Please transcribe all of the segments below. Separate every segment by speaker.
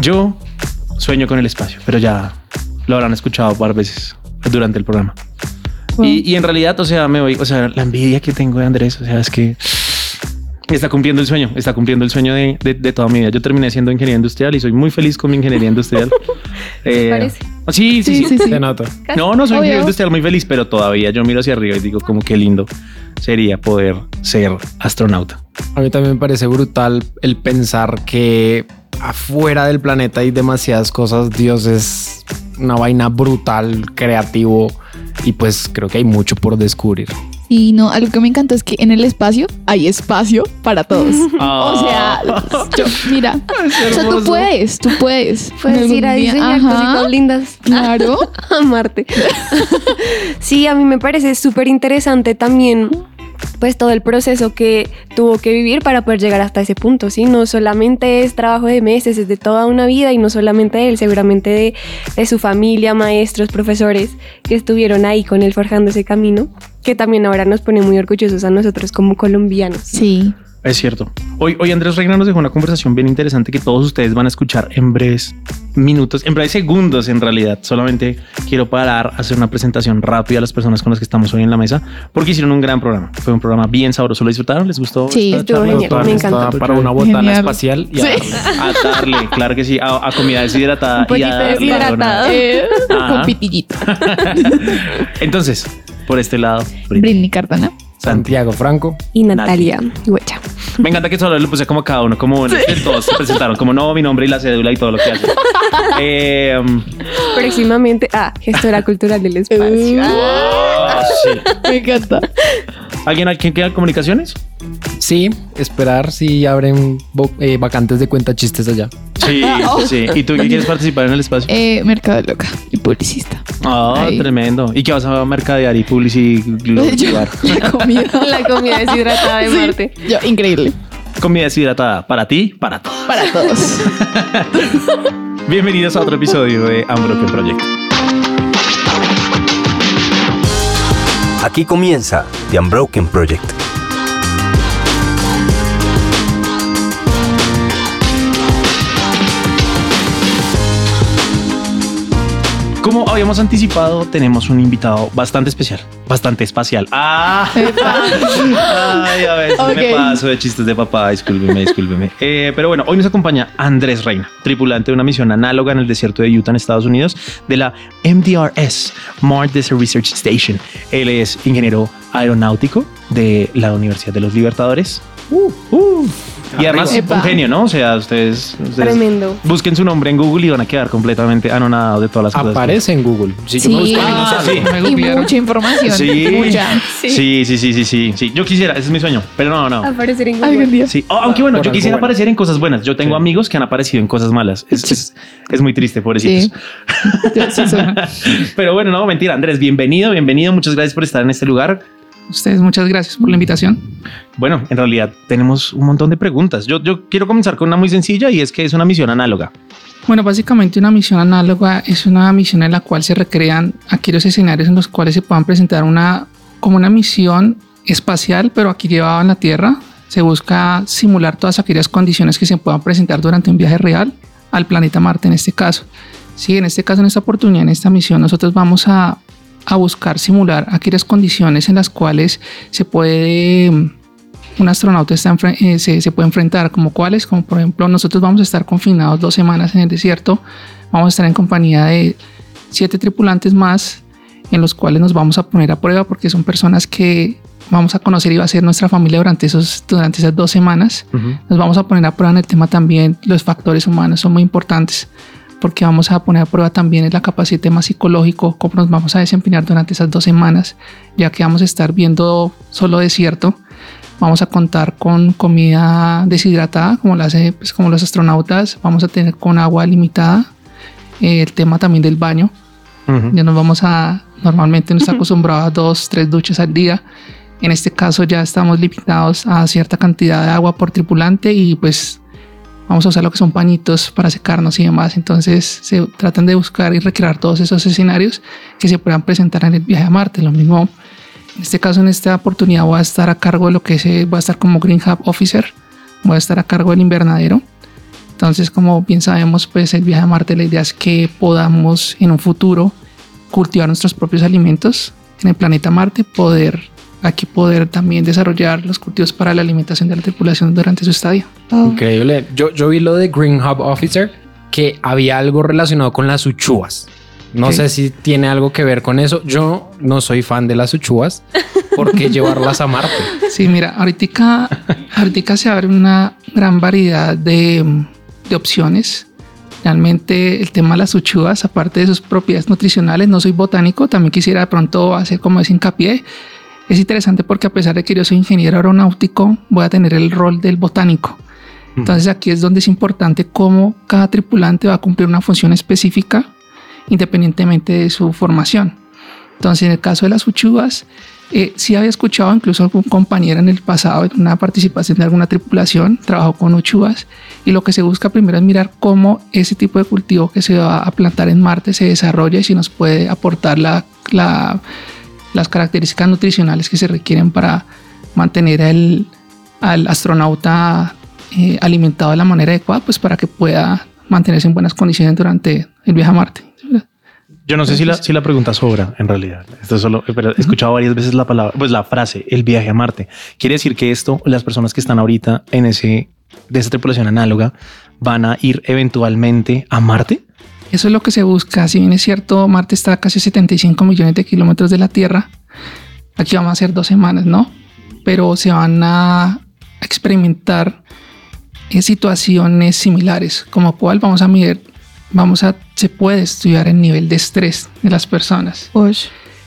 Speaker 1: Yo sueño con el espacio, pero ya lo habrán escuchado varias veces durante el programa. Y, y en realidad, o sea, me voy, o sea, la envidia que tengo de Andrés, o sea, es que está cumpliendo el sueño, está cumpliendo el sueño de, de- de toda mi vida. Yo terminé siendo ingeniero industrial y soy muy feliz con mi ingeniería industrial. Eh,
Speaker 2: parece?
Speaker 1: Sí, sí, sí.
Speaker 3: Sí, sí, sí.
Speaker 4: Se nota.
Speaker 1: No, no soy
Speaker 3: Obvio.
Speaker 1: ingeniero industrial muy feliz, pero todavía yo miro hacia arriba y digo como qué lindo sería poder ser astronauta.
Speaker 4: A mí también me parece brutal el pensar que afuera del planeta hay demasiadas cosas. Dios es una vaina brutal, creativo y pues creo que hay mucho por descubrir.
Speaker 3: Y no, algo que me encantó es que en el espacio hay espacio para todos.
Speaker 1: Ah.
Speaker 3: O sea, yo- mira, o sea, tú puedes, tú puedes.
Speaker 2: Puedes ir a diseñar
Speaker 3: Ajá,
Speaker 2: cositas lindas.
Speaker 3: Claro.
Speaker 2: a Marte. sí, a mí me parece súper interesante también pues todo el proceso que tuvo que vivir para poder llegar hasta ese punto, ¿sí? No solamente es trabajo de meses, es de toda una vida y no solamente él, seguramente de, de su familia, maestros, profesores que estuvieron ahí con él forjando ese camino, que también ahora nos pone muy orgullosos a nosotros como colombianos.
Speaker 3: Sí.
Speaker 1: Es cierto. Hoy, hoy Andrés Reina nos dejó una conversación bien interesante que todos ustedes van a escuchar en breves minutos, en breves segundos en realidad. Solamente quiero parar, hacer una presentación rápida a las personas con las que estamos hoy en la mesa, porque hicieron un gran programa. Fue un programa bien sabroso. ¿Lo disfrutaron? ¿Les gustó?
Speaker 3: Sí.
Speaker 4: Total,
Speaker 2: me
Speaker 4: está
Speaker 2: encantó.
Speaker 4: Para una botana
Speaker 3: Genial.
Speaker 4: espacial y a
Speaker 3: Sí.
Speaker 4: darle.
Speaker 1: A darle, claro que sí, a, a comida deshidratada.
Speaker 2: Un
Speaker 1: y a alguna-
Speaker 3: Eh, con pitillito.
Speaker 1: Entonces, por este lado, Brit-
Speaker 3: Britney Cardona.
Speaker 1: Santi.
Speaker 4: Santiago Franco.
Speaker 2: Y Natalia Huecha.
Speaker 1: Me encanta que solo le puse como cada uno, como que todos se presentaron, como no, mi nombre y la cédula y todo lo que hacen. Eh, um,
Speaker 2: Próximamente, ah, gestora cultural del espacio.
Speaker 1: ah, sí.
Speaker 3: Me encanta.
Speaker 1: ¿Alguien aquí queda comunicaciones?
Speaker 4: Sí, esperar si abren eh, vacantes de cuenta chistes allá.
Speaker 1: Sí, sí. ¿Y tú qué quieres participar en el espacio?
Speaker 3: Eh, mercado loca y publicista.
Speaker 1: Ah,
Speaker 3: ahí.
Speaker 1: tremendo. ¿Y qué vas a mercadear y publicitar?
Speaker 3: La comida.
Speaker 2: La comida deshidratada de
Speaker 3: Sí.
Speaker 2: Marte.
Speaker 3: Yo, increíble.
Speaker 1: Comida deshidratada para ti, para todos.
Speaker 3: Para todos.
Speaker 1: Bienvenidos a otro episodio de Unbroken Project.
Speaker 5: Aquí comienza The Unbroken Project.
Speaker 1: Habíamos anticipado, tenemos un invitado bastante especial, bastante espacial. Ah, ay, a veces me
Speaker 3: Ok.
Speaker 1: paso de chistes de papá. Discúlpeme, discúlpeme. Eh, pero bueno, hoy nos acompaña Andrés Reina, tripulante de una misión análoga en el desierto de Utah, en Estados Unidos, de la MDRS, Mars Desert Research Station. Él es ingeniero aeronáutico de la Universidad de los Libertadores. Uh, uh. Y además,
Speaker 3: Epa.
Speaker 1: un genio, ¿no? O sea, ustedes, ustedes
Speaker 2: Tremendo.
Speaker 1: busquen su nombre en Google y van a quedar completamente anonadados de todas las cosas.
Speaker 4: En Google. Sí, yo me busco no
Speaker 1: Ah,
Speaker 4: sale.
Speaker 1: sí.
Speaker 6: Me
Speaker 3: Y mucha información.
Speaker 1: Sí.
Speaker 3: Mucha.
Speaker 1: Sí, sí, sí, sí, sí, sí. Yo quisiera, ese es mi sueño, pero no, no.
Speaker 2: Aparecer en
Speaker 3: Algún
Speaker 2: Google.
Speaker 3: día.
Speaker 1: Sí, Oh, aunque bueno,
Speaker 4: Por
Speaker 1: yo
Speaker 4: algo
Speaker 1: quisiera
Speaker 4: bueno.
Speaker 1: aparecer en cosas buenas. Yo tengo
Speaker 4: Sí.
Speaker 1: amigos que han aparecido en cosas malas. Es, es, es muy triste, pobrecitos.
Speaker 3: Sí. Yo sí soy.
Speaker 1: Pero bueno, no, mentira. Andrés, bienvenido, bienvenido. Muchas gracias por estar en este lugar.
Speaker 6: Ustedes, muchas gracias por la invitación.
Speaker 1: Bueno, en realidad tenemos un montón de preguntas. Yo, yo quiero comenzar con una muy sencilla y es que es una misión análoga.
Speaker 6: Bueno, básicamente una misión análoga es una misión en la cual se recrean aquellos escenarios en los cuales se puedan presentar una como una misión espacial, pero aquí llevada en la Tierra. Se busca simular todas aquellas condiciones que se puedan presentar durante un viaje real al planeta Marte en este caso. Sí, en este caso, en esta oportunidad, en esta misión, nosotros vamos a, a buscar simular aquellas condiciones en las cuales se puede un astronauta está eh, se, se puede enfrentar, como cuáles, como por ejemplo nosotros vamos a estar confinados dos semanas en el desierto, vamos a estar en compañía de siete tripulantes más en los cuales nos vamos a poner a prueba porque son personas que vamos a conocer y va a ser nuestra familia durante, esos, durante esas dos semanas. Nos vamos a poner a prueba en el tema también, los factores humanos son muy importantes porque vamos a poner a prueba también la capacidad tema psicológico, cómo nos vamos a desempeñar durante esas dos semanas, ya que vamos a estar viendo solo desierto. Vamos a contar con comida deshidratada, como, la hace, pues, como los astronautas. Vamos a tener con agua limitada. Eh, el tema también del baño.
Speaker 1: Ujú.
Speaker 6: Ya nos vamos a, normalmente nos está acostumbrado a dos, tres duchas al día. En este caso ya estamos limitados a cierta cantidad de agua por tripulante y pues vamos a usar lo que son pañitos para secarnos y demás. Entonces se tratan de buscar y recrear todos esos escenarios que se puedan presentar en el viaje a Marte. Lo mismo, en este caso, en esta oportunidad voy a estar a cargo de lo que es, eh, voy a estar como Green Hub Officer, voy a estar a cargo del invernadero. Entonces, como bien sabemos, pues el viaje a Marte, la idea es que podamos en un futuro cultivar nuestros propios alimentos en el planeta Marte, poder aquí poder también desarrollar los cultivos para la alimentación de la tripulación durante su estadía.
Speaker 4: Increíble. Yo, yo vi lo de Green Hub Officer, que había algo relacionado con las uchuvas. No sé si tiene algo que ver con eso. Yo no soy fan de las uchuvas. ¿Por qué llevarlas a Marte?
Speaker 6: Sí, mira, ahorita, ahorita se abre una gran variedad de, de opciones. Realmente el tema de las uchuvas, aparte de sus propiedades nutricionales, no soy botánico, también quisiera de pronto hacer como ese hincapié. Es interesante porque a pesar de que yo soy ingeniero aeronáutico, voy a tener el rol del botánico. Entonces aquí es donde es importante cómo cada tripulante va a cumplir una función específica independientemente de su formación. Entonces en el caso de las uchuvas, eh, sí había escuchado incluso algún compañero en el pasado en una participación de alguna tripulación, trabajó con uchuvas y lo que se busca primero es mirar cómo ese tipo de cultivo que se va a plantar en Marte se desarrolla y si nos puede aportar la, la- las características nutricionales que se requieren para mantener el- al astronauta eh, alimentado de la manera adecuada, pues para que pueda mantenerse en buenas condiciones durante el viaje a Marte.
Speaker 1: Yo no sé si la, si la pregunta sobra en realidad. Esto es solo, pero he escuchado varias veces la palabra, pues la frase, el viaje a Marte. Quiere decir que esto, las personas que están ahorita en ese, de esa tripulación análoga, van a ir eventualmente a Marte.
Speaker 6: Eso es lo que se busca. Si bien es cierto, Marte está a casi 75 millones de kilómetros de la Tierra. Aquí vamos a hacer dos semanas, ¿no? Pero se van a experimentar eh, situaciones similares, como cual vamos a medir, vamos a, se puede estudiar el nivel de estrés de las personas.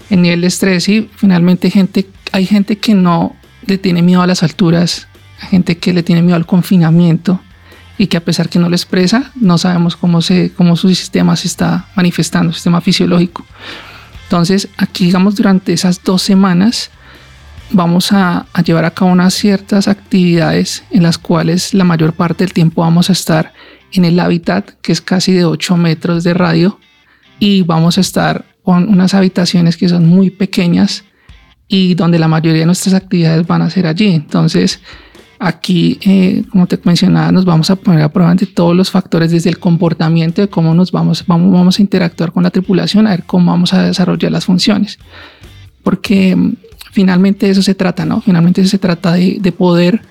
Speaker 6: El nivel de estrés y finalmente gente, hay gente que no le tiene miedo a las alturas, hay gente que le tiene miedo al confinamiento y que a pesar que no lo expresa, no sabemos cómo, se, cómo su sistema se está manifestando, su sistema fisiológico. Entonces, aquí, digamos, durante esas dos semanas, vamos a, a llevar a cabo unas ciertas actividades en las cuales la mayor parte del tiempo vamos a estar en el hábitat, que es casi de 8 metros de radio, y vamos a estar con unas habitaciones que son muy pequeñas y donde la mayoría de nuestras actividades van a ser allí. Entonces, aquí, eh, como te mencionaba, nos vamos a poner a prueba de todos los factores, desde el comportamiento de cómo nos vamos, vamos, vamos a interactuar con la tripulación, a ver cómo vamos a desarrollar las funciones. Porque mm, finalmente eso se trata, ¿no? Finalmente eso se trata de, de poder,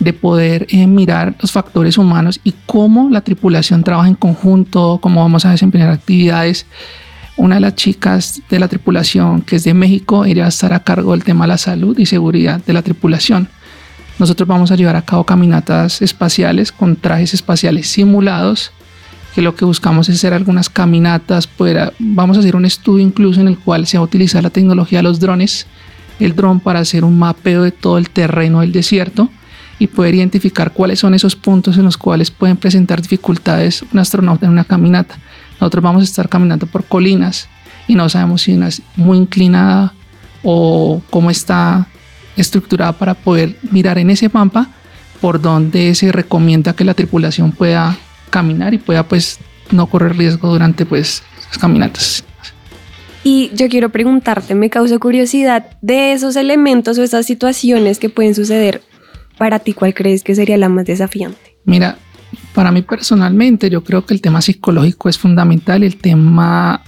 Speaker 6: de poder eh, mirar los factores humanos y cómo la tripulación trabaja en conjunto, cómo vamos a desempeñar actividades. Una de las chicas de la tripulación, que es de México, ella va a estar a cargo del tema de la salud y seguridad de la tripulación. Nosotros vamos a llevar a cabo caminatas espaciales con trajes espaciales simulados, que lo que buscamos es hacer algunas caminatas, poder- vamos a hacer un estudio incluso en el cual se va a utilizar la tecnología de los drones, el dron para hacer un mapeo de todo el terreno del desierto y poder identificar cuáles son esos puntos en los cuales pueden presentar dificultades un astronauta en una caminata. Nosotros vamos a estar caminando por colinas y no sabemos si una es muy inclinada o cómo está estructurada para poder mirar en ese mapa por donde se recomienda que la tripulación pueda caminar y pueda pues no correr riesgo durante pues las caminatas.
Speaker 2: Y yo quiero preguntarte, me causa curiosidad de esos elementos o esas situaciones que pueden suceder. Para ti, ¿cuál crees que sería la más desafiante?
Speaker 6: Mira, para mí personalmente yo creo que el tema psicológico es fundamental y el tema,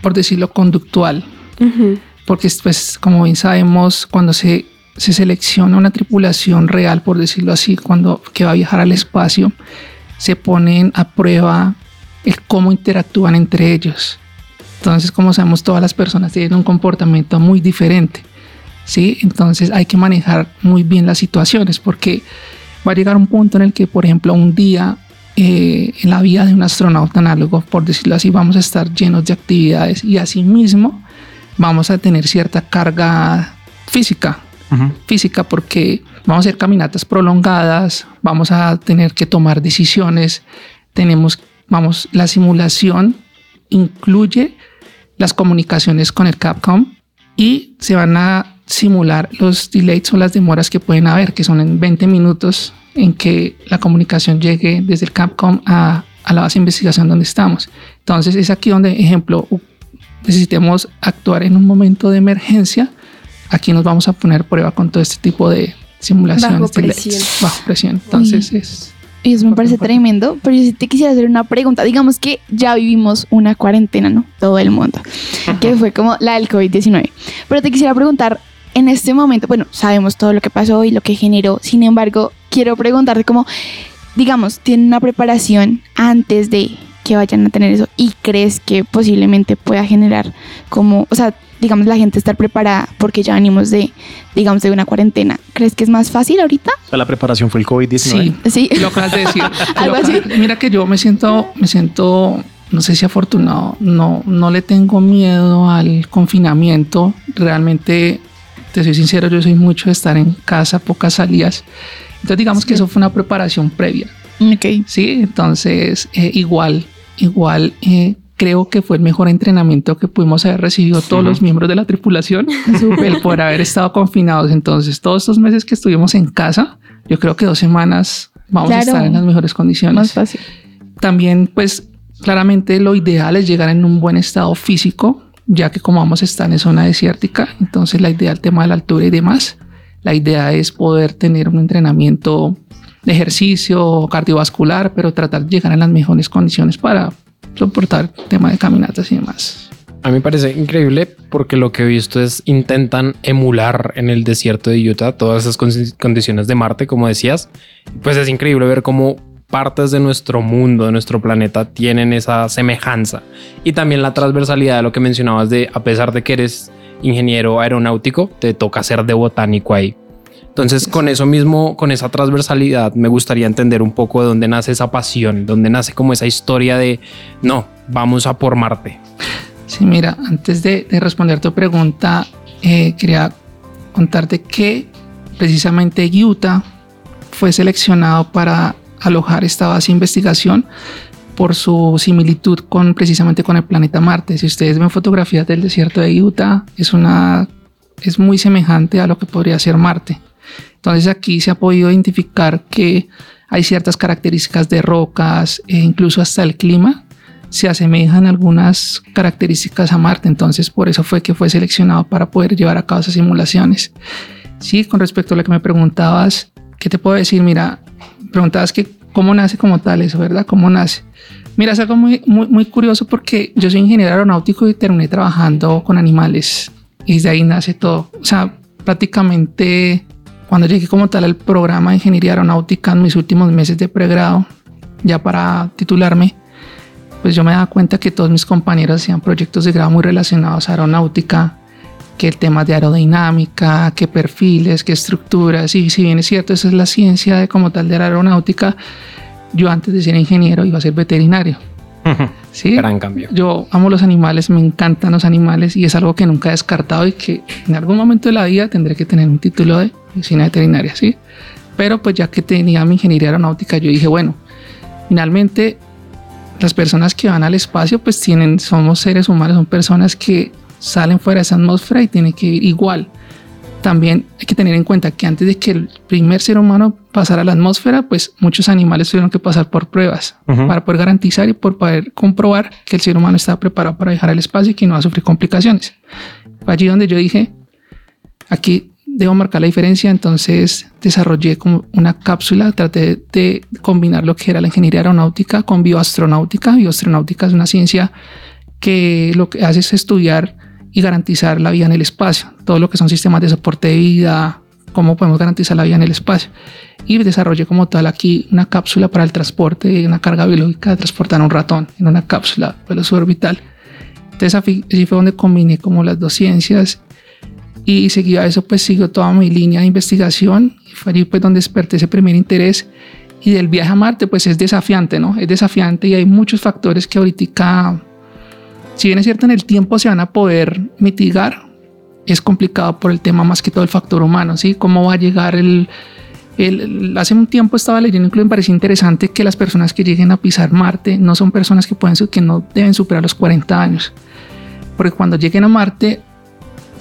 Speaker 6: por decirlo, conductual.
Speaker 2: Ujú.
Speaker 6: porque pues como bien sabemos cuando se, se selecciona una tripulación real por decirlo así cuando que va a viajar al espacio se ponen a prueba el cómo interactúan entre ellos entonces como sabemos todas las personas tienen un comportamiento muy diferente sí entonces hay que manejar muy bien las situaciones porque va a llegar un punto en el que por ejemplo un día eh, en la vida de un astronauta análogo por decirlo así vamos a estar llenos de actividades y asimismo vamos a tener cierta carga física, física porque vamos a hacer caminatas prolongadas, vamos a tener que tomar decisiones, tenemos, vamos, la simulación incluye las comunicaciones con el Capcom y se van a simular los delays o las demoras que pueden haber, que son en 20 minutos en que la comunicación llegue desde el Capcom a, a la base de investigación donde estamos. Entonces es aquí donde, ejemplo, necesitemos actuar en un momento de emergencia, aquí nos vamos a poner prueba con todo este tipo de simulaciones.
Speaker 2: Bajo presión.
Speaker 6: bajo presión. Entonces es...
Speaker 3: Y eso me parece tremendo, pero yo sí te quisiera hacer una pregunta. Digamos que ya vivimos una cuarentena, ¿no? Todo el mundo, que fue como la del COVID-19. Pero te quisiera preguntar, en este momento, bueno, sabemos todo lo que pasó y lo que generó, sin embargo, quiero preguntarte como, digamos, ¿tienen una preparación antes de que vayan a tener eso y crees que posiblemente pueda generar como, o sea, digamos, la gente estar preparada porque ya venimos de, digamos, de una cuarentena. ¿Crees que es más fácil ahorita?
Speaker 1: La preparación fue el COVID-19.
Speaker 6: Sí,
Speaker 3: Sí.
Speaker 6: lo acabas de decir.
Speaker 3: Algo
Speaker 6: acabas- Mira que yo me siento, me siento, no sé si afortunado, no, no le tengo miedo al confinamiento. Realmente, te soy sincero, yo soy mucho de estar en casa, pocas salidas. Entonces, digamos que eso fue una preparación previa.
Speaker 3: Ok.
Speaker 6: Sí, entonces eh, igual, igual eh, creo que fue el mejor entrenamiento que pudimos haber recibido todos los miembros de la tripulación, el por haber estado confinados. Entonces, todos estos meses que estuvimos en casa, yo creo que dos semanas vamos a
Speaker 3: Claro.
Speaker 6: estar en las mejores condiciones.
Speaker 3: Más fácil.
Speaker 6: También, pues, claramente lo ideal es llegar en un buen estado físico, ya que como vamos a estar en zona desértica, entonces la idea, el tema de la altura y demás, la idea es poder tener un entrenamiento de ejercicio cardiovascular, pero tratar de llegar en las mejores condiciones para soportar el tema de caminatas y demás.
Speaker 4: A mí me parece increíble porque lo que he visto es intentan emular en el desierto de Utah todas esas con- condiciones de Marte, como decías. Pues es increíble ver cómo partes de nuestro mundo, de nuestro planeta, tienen esa semejanza. Y también la transversalidad de lo que mencionabas de, a pesar de que eres ingeniero aeronáutico, te toca ser de botánico ahí. Entonces, con eso mismo, con esa transversalidad, me gustaría entender un poco de dónde nace esa pasión, dónde nace como esa historia de, no, vamos a por Marte.
Speaker 6: Sí, mira, antes de, de responder tu pregunta, eh, quería contarte que precisamente Utah fue seleccionado para alojar esta base de investigación por su similitud con precisamente con el planeta Marte. Si ustedes ven fotografías del desierto de Utah, es una es muy semejante a lo que podría ser Marte. Entonces aquí se ha podido identificar que hay ciertas características de rocas e incluso hasta el clima se asemejan algunas características a Marte. Entonces por eso fue que fue seleccionado para poder llevar a cabo esas simulaciones. Sí, con respecto a lo que me preguntabas, ¿qué te puedo decir? Mira, preguntabas que cómo nace como tal eso, ¿verdad? ¿Cómo nace? Mira, es algo muy, muy, muy curioso porque yo soy ingeniero aeronáutico y terminé trabajando con animales y de ahí nace todo. O sea, prácticamente cuando llegué como tal al programa de ingeniería aeronáutica en mis últimos meses de pregrado, ya para titularme, pues yo me daba cuenta que todos mis compañeros hacían proyectos de grado muy relacionados a aeronáutica, que el tema de aerodinámica, que perfiles, que estructuras, y si bien es cierto, esa es la ciencia de como tal de la aeronáutica, yo antes de ser ingeniero iba a ser veterinario. Sí,
Speaker 4: Gran cambio.
Speaker 6: yo amo los animales, me encantan los animales y es algo que nunca he descartado y que en algún momento de la vida tendré que tener un título de medicina veterinaria, ¿sí? Pero pues ya que tenía mi ingeniería aeronáutica, yo dije, bueno, finalmente las personas que van al espacio pues tienen, somos seres humanos, son personas que salen fuera de esa atmósfera y tienen que ir igual. También hay que tener en cuenta que antes de que el primer ser humano pasara a la atmósfera, pues muchos animales tuvieron que pasar por pruebas
Speaker 1: Ujú.
Speaker 6: para poder garantizar y por poder comprobar que el ser humano estaba preparado para viajar al espacio y que no va a sufrir complicaciones. Allí donde yo dije, aquí debo marcar la diferencia, entonces desarrollé como una cápsula, traté de combinar lo que era la ingeniería aeronáutica con bioastronáutica. Bioastronáutica es una ciencia que lo que hace es estudiar y garantizar la vida en el espacio, todo lo que son sistemas de soporte de vida, cómo podemos garantizar la vida en el espacio. Y desarrollé como tal aquí una cápsula para el transporte una carga biológica de transportar un ratón en una cápsula de suborbital. Entonces allí fue donde combiné como las dos ciencias y seguido a eso pues siguió toda mi línea de investigación y fue allí pues donde desperté ese primer interés y del viaje a Marte pues es desafiante, ¿no? Es desafiante y hay muchos factores que ahorita, si bien es cierto en el tiempo se van a poder mitigar, es complicado por el tema más que todo el factor humano, ¿sí? ¿Cómo va a llegar el... el- el- hace un tiempo estaba leyendo, incluso me pareció interesante que las personas que lleguen a pisar Marte no son personas que pueden, que no deben superar los 40 años. Porque cuando lleguen a Marte,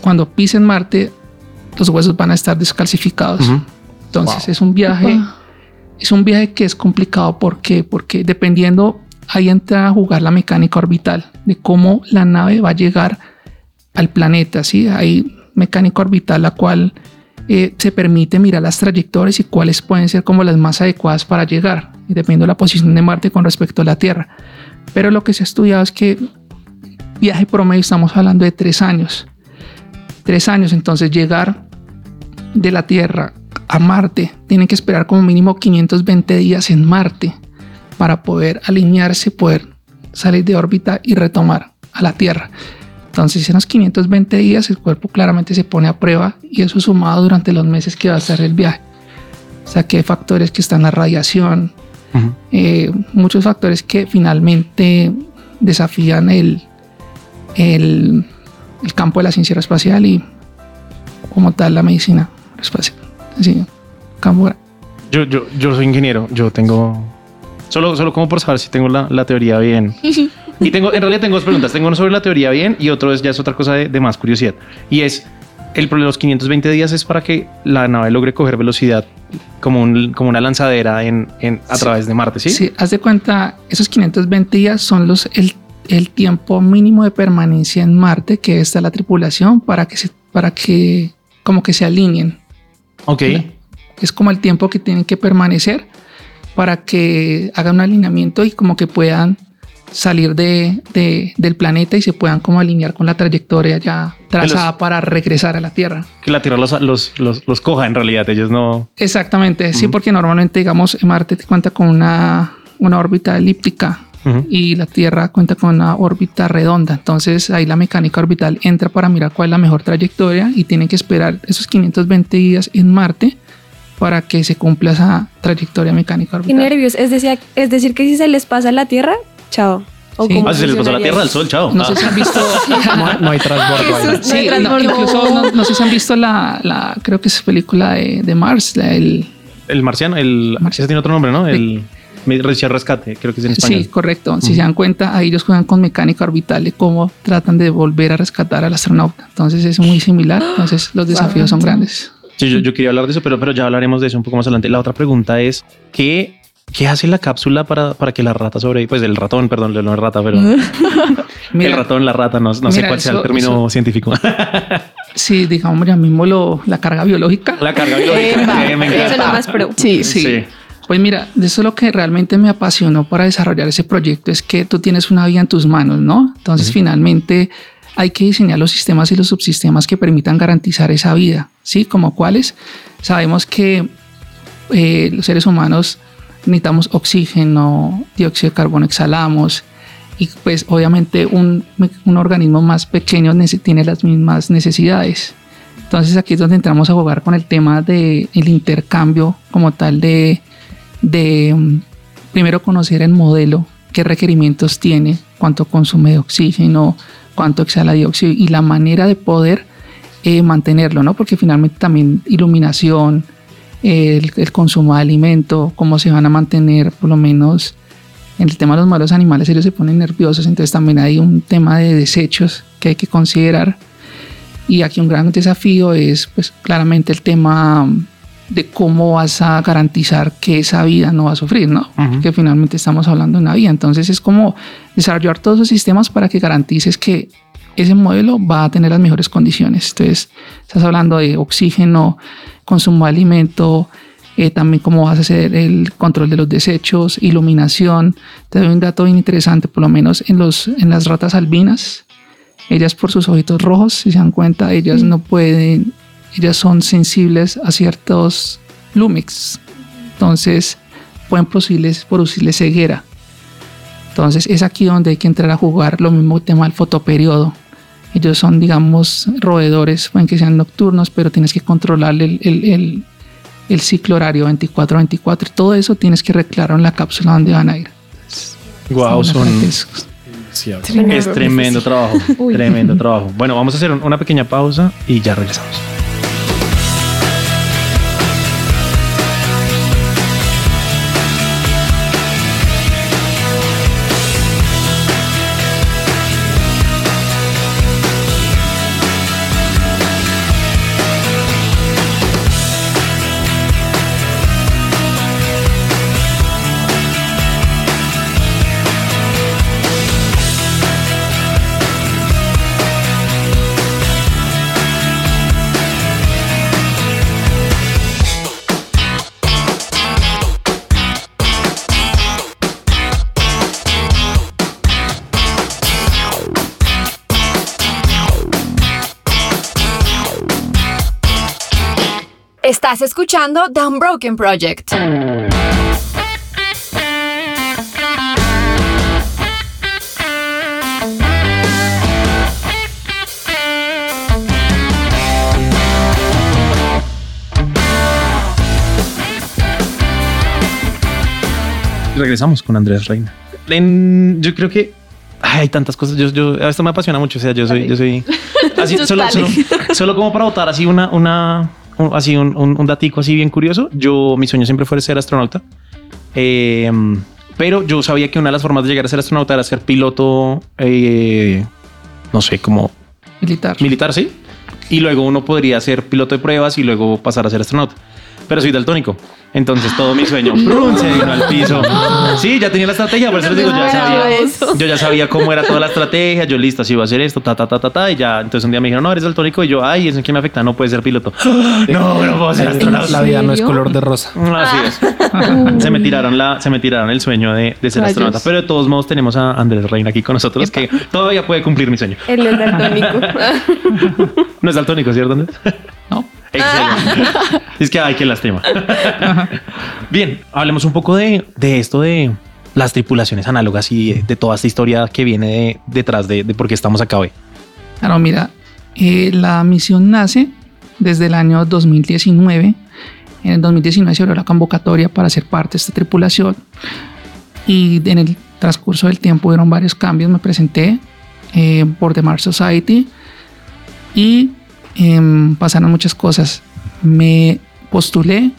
Speaker 6: cuando pisen Marte, los huesos van a estar descalcificados.
Speaker 1: Ujú.
Speaker 6: Entonces es un viaje, es un viaje que es complicado. ¿Por qué? Porque dependiendo, ahí entra a jugar la mecánica orbital, de cómo la nave va a llegar al planeta. ¿sí? Hay mecánica orbital, la cual eh, se permite mirar las trayectorias y cuáles pueden ser como las más adecuadas para llegar, dependiendo de la posición de Marte con respecto a la Tierra. Pero lo que se ha estudiado es que viaje promedio estamos hablando de tres años. Tres años, entonces llegar de la Tierra a Marte, tienen que esperar como mínimo 520 días en Marte para poder alinearse, poder salir de órbita y retomar a la Tierra. Entonces, en los 520 días, el cuerpo claramente se pone a prueba y eso sumado durante los meses que va a estar el viaje. O sea, que hay factores que están la radiación, eh, muchos factores que finalmente desafían el, el, el, campo de la ciencia aeroespacial y como tal la medicina aeroespacial. Así, campo.
Speaker 1: Yo, yo, yo soy ingeniero, yo tengo Solo, solo como por saber si tengo la, la teoría bien. y tengo, en realidad tengo dos preguntas. Tengo uno sobre la teoría bien y otro es ya es otra cosa de, de más curiosidad. Y es, el problema de los 520 días es para que la nave logre coger velocidad como, un, como una lanzadera en, en a sí. través de Marte, ¿sí?
Speaker 6: Sí, haz de cuenta, esos 520 días son los, el, el tiempo mínimo de permanencia en Marte que está la tripulación para que se, para que como que se alineen.
Speaker 1: Ok.
Speaker 6: Es como el tiempo que tienen que permanecer para que hagan un alineamiento y como que puedan salir de, de, del planeta y se puedan como alinear con la trayectoria ya trazada los, para regresar a la Tierra.
Speaker 1: Que la Tierra los, los, los, los coja en realidad, ellos no...
Speaker 6: Exactamente, uh -huh. sí, porque normalmente, digamos, Marte cuenta con una, una órbita elíptica uh -huh. y la Tierra cuenta con una órbita redonda. Entonces ahí la mecánica orbital entra para mirar cuál es la mejor trayectoria y tienen que esperar esos 520 días en Marte para que se cumpla esa trayectoria mecánica orbital.
Speaker 2: Qué nervios, es decir, es decir que si se les pasa la Tierra, chao.
Speaker 1: ¿O sí. ah, si se les pasa la Tierra al Sol, chao.
Speaker 6: No ah. sé si han visto.
Speaker 4: no, no, hay transbordo.
Speaker 6: Sí, no, incluso no, no, sé si han visto la, la creo que es película de, de Mars, la, el.
Speaker 1: El marciano, el. Marciano tiene otro nombre, ¿no? El. Richard Rescate, creo que es en español.
Speaker 6: Sí, correcto. Si uh -huh. se dan cuenta, ahí ellos juegan con mecánica orbital y cómo tratan de volver a rescatar al astronauta. Entonces es muy similar. Entonces los desafíos son grandes.
Speaker 1: Sí, yo, yo, quería hablar de eso, pero, pero ya hablaremos de eso un poco más adelante. La otra pregunta es, ¿qué, qué hace la cápsula para, para que la rata sobre, pues el ratón, perdón, no es rata, pero mira, el ratón, la rata, no, no mira, sé cuál sea eso, el término eso. científico.
Speaker 6: sí, digamos ya mismo lo, la carga biológica.
Speaker 1: La carga biológica,
Speaker 2: eh, me encanta. Eso es lo más pro.
Speaker 6: Sí, sí. sí. Pues mira, de eso lo que realmente me apasionó para desarrollar ese proyecto es que tú tienes una vida en tus manos, ¿no? Entonces, uh -huh. finalmente hay que diseñar los sistemas y los subsistemas que permitan garantizar esa vida, ¿sí? Como cuáles. Sabemos que eh, los seres humanos necesitamos oxígeno, dióxido de carbono exhalamos y pues obviamente un, un organismo más pequeño tiene las mismas necesidades. Entonces aquí es donde entramos a jugar con el tema del de intercambio como tal de, de um, primero conocer el modelo, qué requerimientos tiene, cuánto consume de oxígeno, cuánto exhala dióxido y la manera de poder eh, mantenerlo, ¿no? Porque finalmente también iluminación, el, el, consumo de alimento, cómo se van a mantener, por lo menos en el tema de los malos animales, ellos se ponen nerviosos, entonces también hay un tema de desechos que hay que considerar. Y aquí un gran desafío es, pues, claramente el tema de cómo vas a garantizar que esa vida no va a sufrir, ¿no? Uh -huh. Que finalmente estamos hablando de una vida. Entonces es como desarrollar todos los sistemas para que garantices que ese modelo va a tener las mejores condiciones. Entonces estás hablando de oxígeno, consumo de alimento, eh, también cómo vas a hacer el control de los desechos, iluminación. Te doy un dato bien interesante, por lo menos en, los, en las ratas albinas, ellas por sus ojitos rojos, si se dan cuenta, ellas no pueden ellas son sensibles a ciertos lumix. Entonces pueden producirles, producirles ceguera. Entonces es aquí donde hay que entrar a jugar lo mismo tema del fotoperiodo. Ellos son, digamos, roedores, pueden que sean nocturnos, pero tienes que controlar el, el, el, el ciclo horario 24-24. Todo eso tienes que reclarar en la cápsula donde van a ir.
Speaker 1: Wow, son... Sí, es tremendo trabajo, tremendo trabajo. Bueno, vamos a hacer una pequeña pausa y ya regresamos.
Speaker 7: Estás escuchando The Unbroken Project.
Speaker 1: Regresamos con Andrés Reina. En- yo creo que ay, hay tantas cosas. Yo, yo, esto me apasiona mucho. O sea, yo soy, yo soy así, solo, solo, solo como para votar así una, una, un- así un, un, datico así bien curioso. Yo, mi sueño siempre fue ser astronauta. Eh, pero yo sabía que una de las formas de llegar a ser astronauta era ser piloto, eh, no sé, como
Speaker 6: Militar.
Speaker 1: militar, sí. Y luego uno podría ser piloto de pruebas y luego pasar a ser astronauta. Pero soy daltónico. Entonces todo mi sueño se vino al piso. Sí, ya tenía la estrategia, por eso les digo, ya sabía. Yo ya sabía cómo era toda la estrategia. Yo listo, si iba a hacer esto, ta, ta, ta, ta, ta. Y ya, entonces un día me dijeron, no, eres daltónico. Y yo, ay, ¿eso qué me afecta? No puedes ser piloto. No, no puedo ser astronauta.
Speaker 4: La vida no es color de rosa.
Speaker 1: Así es. se me tiraron la, se me tiraron el sueño de, de ser
Speaker 3: Rayos.
Speaker 1: astronauta. Pero de todos modos tenemos a Andrés Reina aquí con nosotros que todavía puede cumplir mi sueño.
Speaker 2: Él no es daltónico.
Speaker 1: No es daltónico, ¿cierto, Andrés?
Speaker 6: No.
Speaker 1: Excelente. es que hay que lástima. Bien, hablemos un poco de, de esto de las tripulaciones análogas y de, de toda esta historia que viene de- detrás de, de por qué estamos acá hoy.
Speaker 6: Claro, mira, eh, la misión nace desde el año 2019. En el 2019 se abrió la convocatoria para ser parte de esta tripulación y en el transcurso del tiempo hubieron varios cambios. Me presenté eh, por The Mars Society y em, pasaron muchas cosas. Me postulé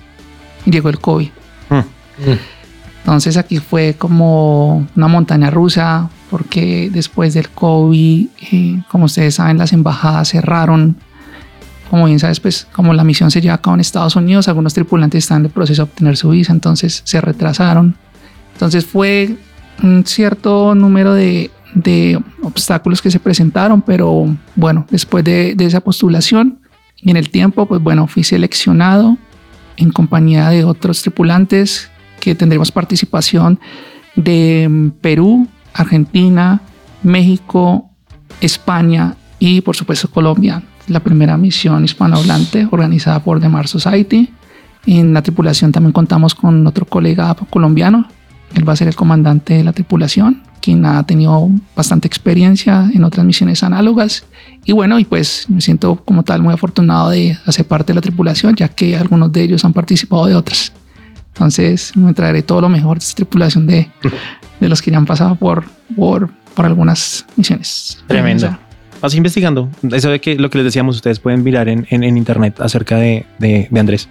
Speaker 6: y llegó el COVID.
Speaker 1: Hmm.
Speaker 6: Entonces aquí fue como una montaña rusa porque después del COVID, eh, como ustedes saben, las embajadas cerraron. Como bien sabes, pues como la misión se lleva a cabo en Estados Unidos, algunos tripulantes están en el proceso de obtener su visa, entonces se retrasaron. Entonces fue un cierto número de, de obstáculos que se presentaron, pero bueno, después de, esa postulación y en el tiempo, pues bueno, fui seleccionado en compañía de otros tripulantes que tendremos participación de mm, Perú, Argentina, México, España y por supuesto Colombia. La primera misión hispanohablante organizada por The Mars Society. En la tripulación también contamos con otro colega colombiano. Él va a ser el comandante de la tripulación, quien ha tenido bastante experiencia en otras misiones análogas. Y bueno, y pues me siento como tal muy afortunado de hacer parte de la tripulación, ya que algunos de ellos han participado de otras. Entonces me traeré todo lo mejor de esta tripulación de, de los que ya han pasado por, por, por algunas misiones.
Speaker 1: Tremendo. Vas investigando. Eso de que lo que les decíamos, ustedes pueden mirar en, en- en internet acerca de, de- de Andrés.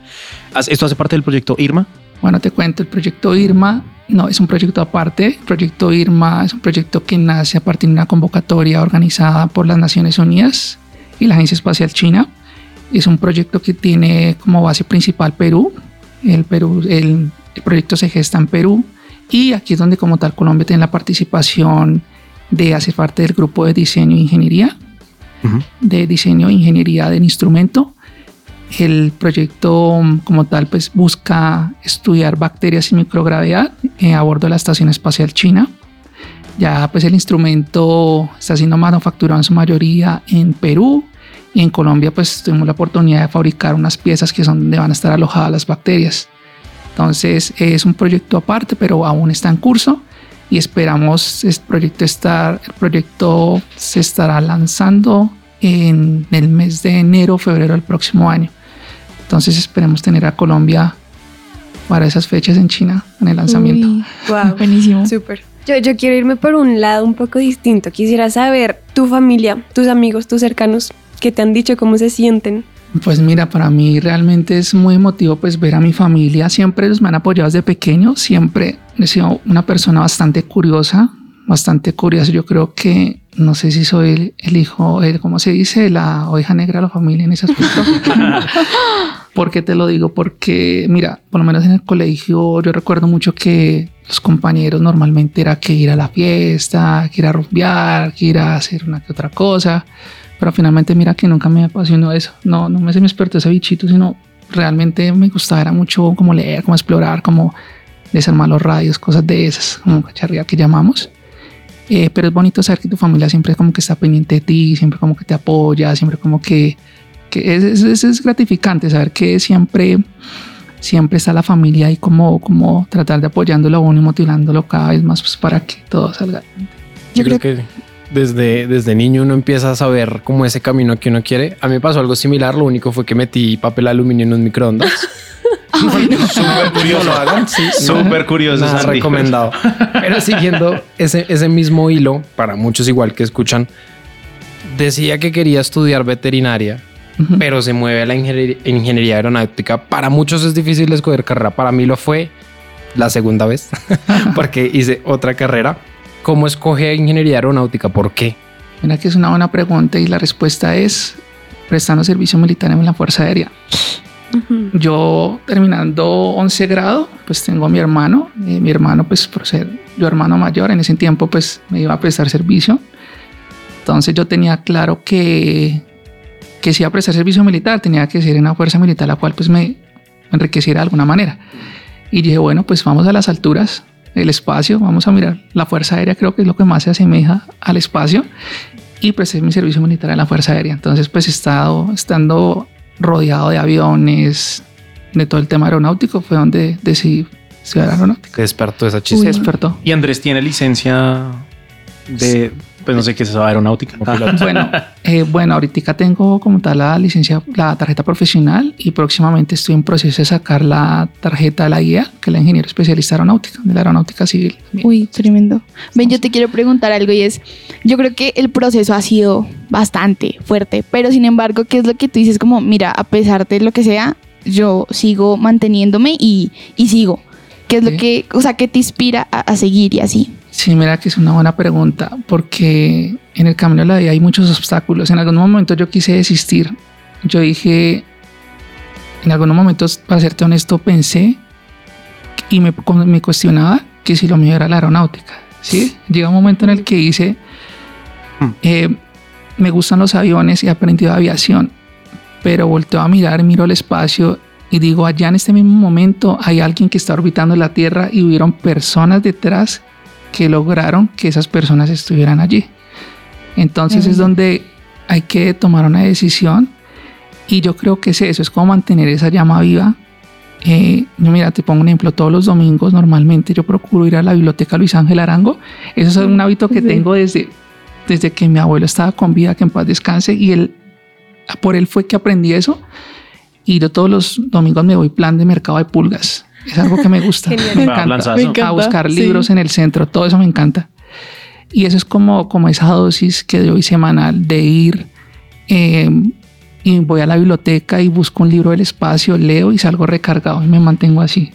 Speaker 1: Esto hace parte del proyecto Irma.
Speaker 6: Bueno, te cuento, el proyecto IRMA no es un proyecto aparte. El proyecto IRMA es un proyecto que nace a partir de una convocatoria organizada por las Naciones Unidas y la Agencia Espacial China. Es un proyecto que tiene como base principal Perú. El, Perú, el, el proyecto se gesta en Perú y aquí es donde como tal Colombia tiene la participación de hacer parte del grupo de diseño e ingeniería, de diseño e ingeniería del instrumento. El proyecto mm, como tal pues busca estudiar bacterias y microgravedad eh, a bordo de la Estación Espacial China. Ya pues el instrumento está siendo manufacturado en su mayoría en Perú y en Colombia pues tuvimos la oportunidad de fabricar unas piezas que son donde van a estar alojadas las bacterias. Entonces es un proyecto aparte pero aún está en curso y esperamos este proyecto estar, el proyecto se estará lanzando en el mes de enero febrero del próximo año. Entonces esperemos tener a Colombia para esas fechas en China en el lanzamiento.
Speaker 3: Uy,
Speaker 2: Wow.
Speaker 3: buenísimo.
Speaker 2: Súper. Yo, yo quiero irme por un lado un poco distinto. Quisiera saber tu familia, tus amigos, tus cercanos, qué te han dicho, cómo se sienten.
Speaker 6: Pues mira, para mí realmente es muy emotivo pues ver a mi familia. Siempre ellos me han apoyado desde pequeño. Siempre he sido una persona bastante curiosa, bastante curiosa. Yo creo que no sé si soy el, el hijo, el, ¿cómo se dice? La oveja negra de la familia en ese aspecto. ¿Por qué te lo digo? Porque mira, por lo menos en el colegio yo recuerdo mucho que los compañeros normalmente era que ir a la fiesta, que ir a rumbear, que ir a hacer una que otra cosa. Pero finalmente mira que nunca me apasionó eso. No, no me se me despertó ese bichito, sino realmente me gustaba era mucho como leer, como explorar, como desarmar los radios, cosas de esas, como cacharría que llamamos. Eh, pero es bonito saber que tu familia siempre como que está pendiente de ti, siempre como que te apoya, siempre como que que es, es, es- gratificante saber que siempre, siempre está la familia y como, como tratar de apoyándolo a uno y motivándolo cada vez más pues, para que todo salga.
Speaker 4: Yo creo que desde, desde niño uno empieza a saber como ese camino que uno quiere. A mí me pasó algo similar, lo único fue que metí papel aluminio en un microondas.
Speaker 1: Súper curioso.
Speaker 4: Sí.
Speaker 1: Súper curioso.
Speaker 4: Nada recomendado. Pero siguiendo ese, ese mismo hilo, para muchos igual que escuchan, decía que quería estudiar veterinaria, pero se mueve a la ingeniería, ingeniería aeronáutica. Para muchos es difícil escoger carrera. Para mí lo fue la segunda vez, porque hice otra carrera. ¿Cómo escoge ingeniería aeronáutica? ¿Por qué?
Speaker 6: Mira que es una buena pregunta y la respuesta es prestando servicio militar en la Fuerza Aérea. Yo terminando 11 grado, pues tengo a mi hermano. eh, mi hermano, pues por ser yo hermano mayor, en ese tiempo pues me iba a prestar servicio. Entonces yo tenía claro que, que si iba a prestar servicio militar, tenía que ser en una fuerza militar la cual pues me enriqueciera de alguna manera. Y dije, bueno, pues vamos a las alturas, el espacio, vamos a mirar la Fuerza Aérea, creo que es lo que más se asemeja al espacio. Y presté mi servicio militar en la Fuerza Aérea. Entonces pues he estado, estando rodeado de aviones, de todo el tema aeronáutico, fue donde decidí estudiar aeronáutica.
Speaker 4: Te despertó esa
Speaker 6: Se
Speaker 4: chispa.
Speaker 6: despertó.
Speaker 1: Y Andrés tiene licencia de, pues no sé qué es eso, aeronáutica.
Speaker 6: Bueno, eh, bueno, ahorita tengo como tal la licencia, la tarjeta profesional y próximamente estoy en proceso de sacar la tarjeta de la guía, que es la ingeniero especialista aeronáutica, de la aeronáutica civil.
Speaker 3: Uy, tremendo. Ven, yo te quiero preguntar algo y es, yo creo que el proceso ha sido bastante fuerte, pero sin embargo, ¿qué es lo que tú dices? Como, mira, a pesar de lo que sea, yo sigo manteniéndome y, y sigo. ¿Qué es lo que, o sea, qué te inspira a, a seguir y así?
Speaker 6: Sí, mira que es una buena pregunta, porque en el camino de la vida hay muchos obstáculos. En algún momento yo quise desistir. Yo dije, en algunos momentos, para serte honesto, pensé y me, me cuestionaba que si lo mío era la aeronáutica. ¿sí? Llega un momento en el que hice, eh, me gustan los aviones y he aprendido aviación, pero volteo a mirar, miro el espacio y digo, allá en este mismo momento hay alguien que está orbitando la Tierra y hubieron personas detrás que lograron que esas personas estuvieran allí. Entonces es donde hay que tomar una decisión y yo creo que es eso, es como mantener esa llama viva. Eh, yo mira, te pongo un ejemplo, todos los domingos normalmente yo procuro ir a la biblioteca Luis Ángel Arango. Eso es un hábito que
Speaker 3: Sí.
Speaker 6: tengo desde, desde que mi abuelo estaba con vida, que en paz descanse, y él, por él fue que aprendí eso. Y yo todos los domingos me voy plan de mercado de pulgas. Es algo que me gusta. Me encanta.
Speaker 3: Me encanta,
Speaker 6: a buscar
Speaker 3: sí.
Speaker 6: libros en el centro, todo eso me encanta. Y eso es como, como esa dosis que doy semanal de ir eh, y voy a la biblioteca y busco un libro del espacio, leo y salgo recargado y me mantengo así.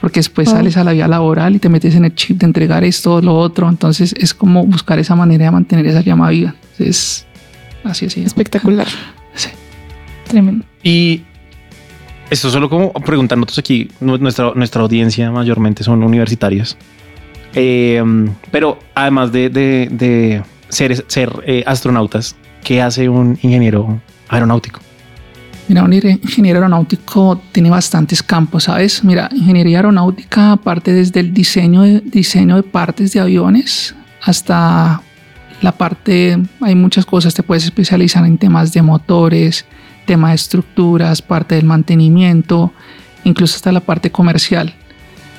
Speaker 6: Porque después
Speaker 3: Oh.
Speaker 6: sales a la vida laboral y te metes en el chip de entregar esto, lo otro. Entonces es como buscar esa manera de mantener esa llama viva. Es así, así.
Speaker 3: Espectacular.
Speaker 6: Sí.
Speaker 3: Tremendo.
Speaker 1: Y esto solo como preguntar nosotros aquí, nu- nuestra, nuestra audiencia mayormente son universitarios. Eh, pero además de, de- de ser, eh, astronautas, ¿qué hace un ingeniero aeronáutico?
Speaker 6: Mira, un ingeniero aeronáutico tiene bastantes campos, ¿sabes? Mira, ingeniería aeronáutica parte desde el diseño de, diseño de partes de aviones hasta la parte, hay muchas cosas, te puedes especializar en temas de motores, tema de estructuras, parte del mantenimiento, incluso hasta la parte comercial.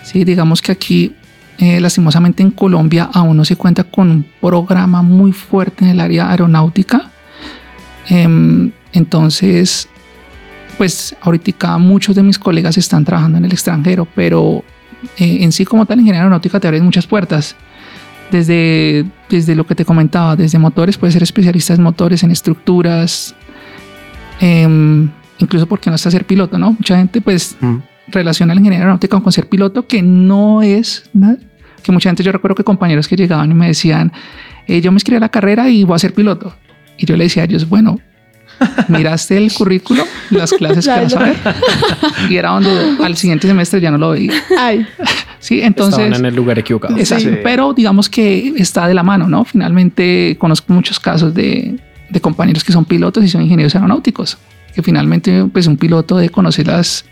Speaker 6: Sí, digamos que aquí, eh, lastimosamente en Colombia, aún no se cuenta con un programa muy fuerte en el área aeronáutica. Em, entonces, pues ahorita muchos de mis colegas están trabajando en el extranjero, pero eh, en sí como tal, ingeniería aeronáutica te abre muchas puertas. Desde, desde lo que te comentaba, desde motores, puedes ser especialista en motores, en estructuras, em, incluso porque no está ser piloto, ¿no? Mucha gente pues
Speaker 1: Mm.
Speaker 6: relaciona la ingeniería aeronáutica con ser piloto, que no es nada. Que mucha gente, yo recuerdo que compañeros que llegaban y me decían, eh, yo me inscribí a la carrera y voy a ser piloto. Y yo le decía a ellos, bueno, miraste el currículo, las clases que vas a ver. Y era donde al siguiente semestre ya no lo veía.
Speaker 3: Ay,
Speaker 6: Sí, entonces...
Speaker 4: Estaban en el lugar equivocado.
Speaker 6: Exacto,
Speaker 1: Sí.
Speaker 6: pero digamos que está de la mano, ¿no? Finalmente conozco muchos casos de, de compañeros que son pilotos y son ingenieros aeronáuticos, que finalmente pues un piloto debe conocer las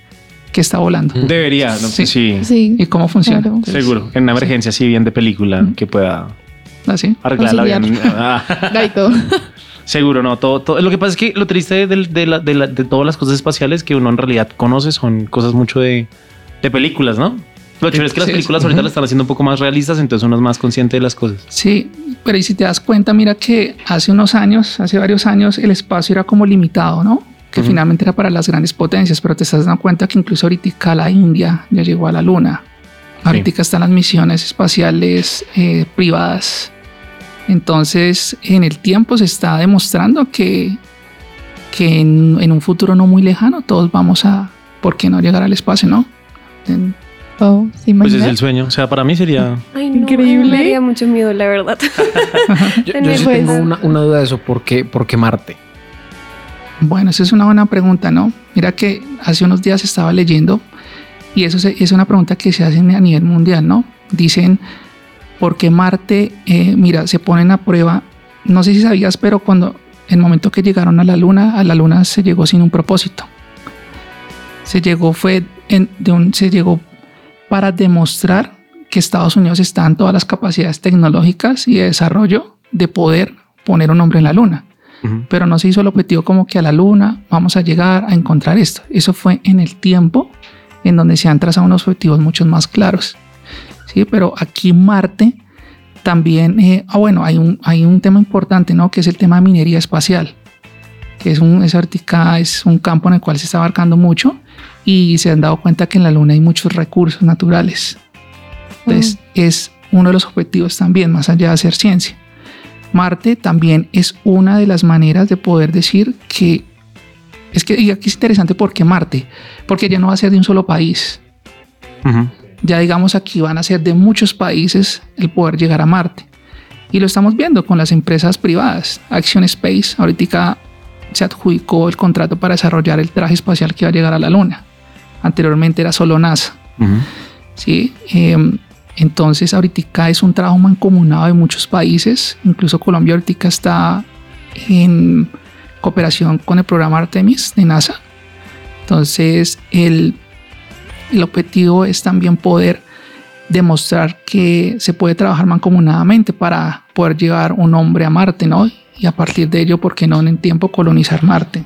Speaker 6: que está volando
Speaker 1: Debería, ¿no?
Speaker 6: Sí.
Speaker 1: sí.
Speaker 3: sí.
Speaker 6: y cómo funciona.
Speaker 3: Claro.
Speaker 6: Entonces,
Speaker 1: Seguro, en una emergencia así bien de película que pueda
Speaker 6: Así.
Speaker 1: arreglar la
Speaker 3: Auxiliar.
Speaker 1: avión. Ah. Seguro, no. Todo, todo. Lo que pasa es que lo triste de, de, la- de la- de todas las cosas espaciales que uno en realidad conoce son cosas mucho de, de películas, ¿no? Lo chévere es que las películas ahorita las están haciendo un poco más realistas, entonces uno es más consciente de las cosas.
Speaker 6: Sí, pero y si te das cuenta, mira que hace unos años, hace varios años, el espacio era como limitado, ¿no? Que finalmente era para las grandes potencias, pero te estás dando cuenta que incluso ahorita la India ya llegó a la Luna. Ahorita están las misiones espaciales eh, privadas. Entonces, en el tiempo se está demostrando que, que en, en un futuro no muy lejano todos vamos a, ¿por qué no llegar al espacio, no? En-
Speaker 3: Oh, ¿se
Speaker 1: Pues es el sueño. O sea, para mí sería.
Speaker 2: Ay, no,
Speaker 3: Increíble.
Speaker 2: Me daría mucho miedo, la verdad.
Speaker 4: Yo, yo sí
Speaker 3: pues-
Speaker 4: tengo una, una duda de eso. ¿Por qué, por qué Marte?
Speaker 6: Bueno, esa es una buena pregunta, ¿no? Mira que hace unos días estaba leyendo y eso se- es una pregunta que se hace a nivel mundial, ¿no? Dicen, ¿por qué Marte, eh, mira, se ponen a prueba? No sé si sabías, pero cuando el momento que llegaron a la Luna, a la Luna se llegó sin un propósito. Se llegó fue en, de un, se llegó para demostrar que Estados Unidos está en todas las capacidades tecnológicas y de desarrollo de poder poner un hombre en la Luna
Speaker 1: Ujú.
Speaker 6: pero no se hizo el objetivo como que a la luna vamos a llegar a encontrar esto. Eso fue en el tiempo en donde se han trazado unos objetivos mucho más claros. Sí, pero aquí Marte también, eh, ah, bueno, hay un, hay un tema importante, ¿no? Que es el tema de minería espacial, que es un, es, ahorita es un campo en el cual se está abarcando mucho y se han dado cuenta que en la luna hay muchos recursos naturales. Entonces, es uno de los objetivos también, más allá de hacer ciencia. Marte también es una de las maneras de poder decir que es que y aquí es interesante porque Marte, porque ya no va a ser de un solo país. Ya digamos aquí van a ser de muchos países el poder llegar a Marte. Y lo estamos viendo con las empresas privadas. Action Space ahorita se adjudicó el contrato para desarrollar el traje espacial que va a llegar a la Luna. Anteriormente era solo NASA. ¿sí? Em, entonces, ahorita es un trabajo mancomunado de muchos países, incluso Colombia ahorita está en cooperación con el programa Artemis de NASA. Entonces, el, el objetivo es también poder demostrar que se puede trabajar mancomunadamente para poder llevar un hombre a Marte, ¿no? Y a partir de ello, ¿por qué no en el tiempo colonizar Marte?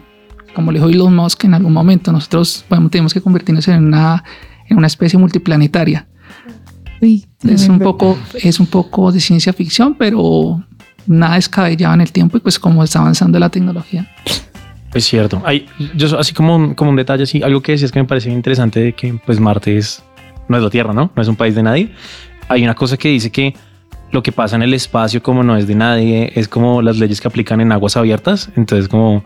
Speaker 6: Como le dijo Elon Musk en algún momento, nosotros bueno, tenemos que convertirnos en una, en una especie multiplanetaria.
Speaker 3: Uy,
Speaker 6: Es un poco, es un poco de ciencia ficción, pero nada descabellado en el tiempo y pues como está avanzando la tecnología.
Speaker 1: Es cierto. Hay, yo así como un, como un detalle, así, algo que decías que me pareció interesante de que pues Marte es, no es la Tierra, ¿no? No es un país de nadie. Hay una cosa que dice que lo que pasa en el espacio como no es de nadie, es como las leyes que aplican en aguas abiertas. Entonces como,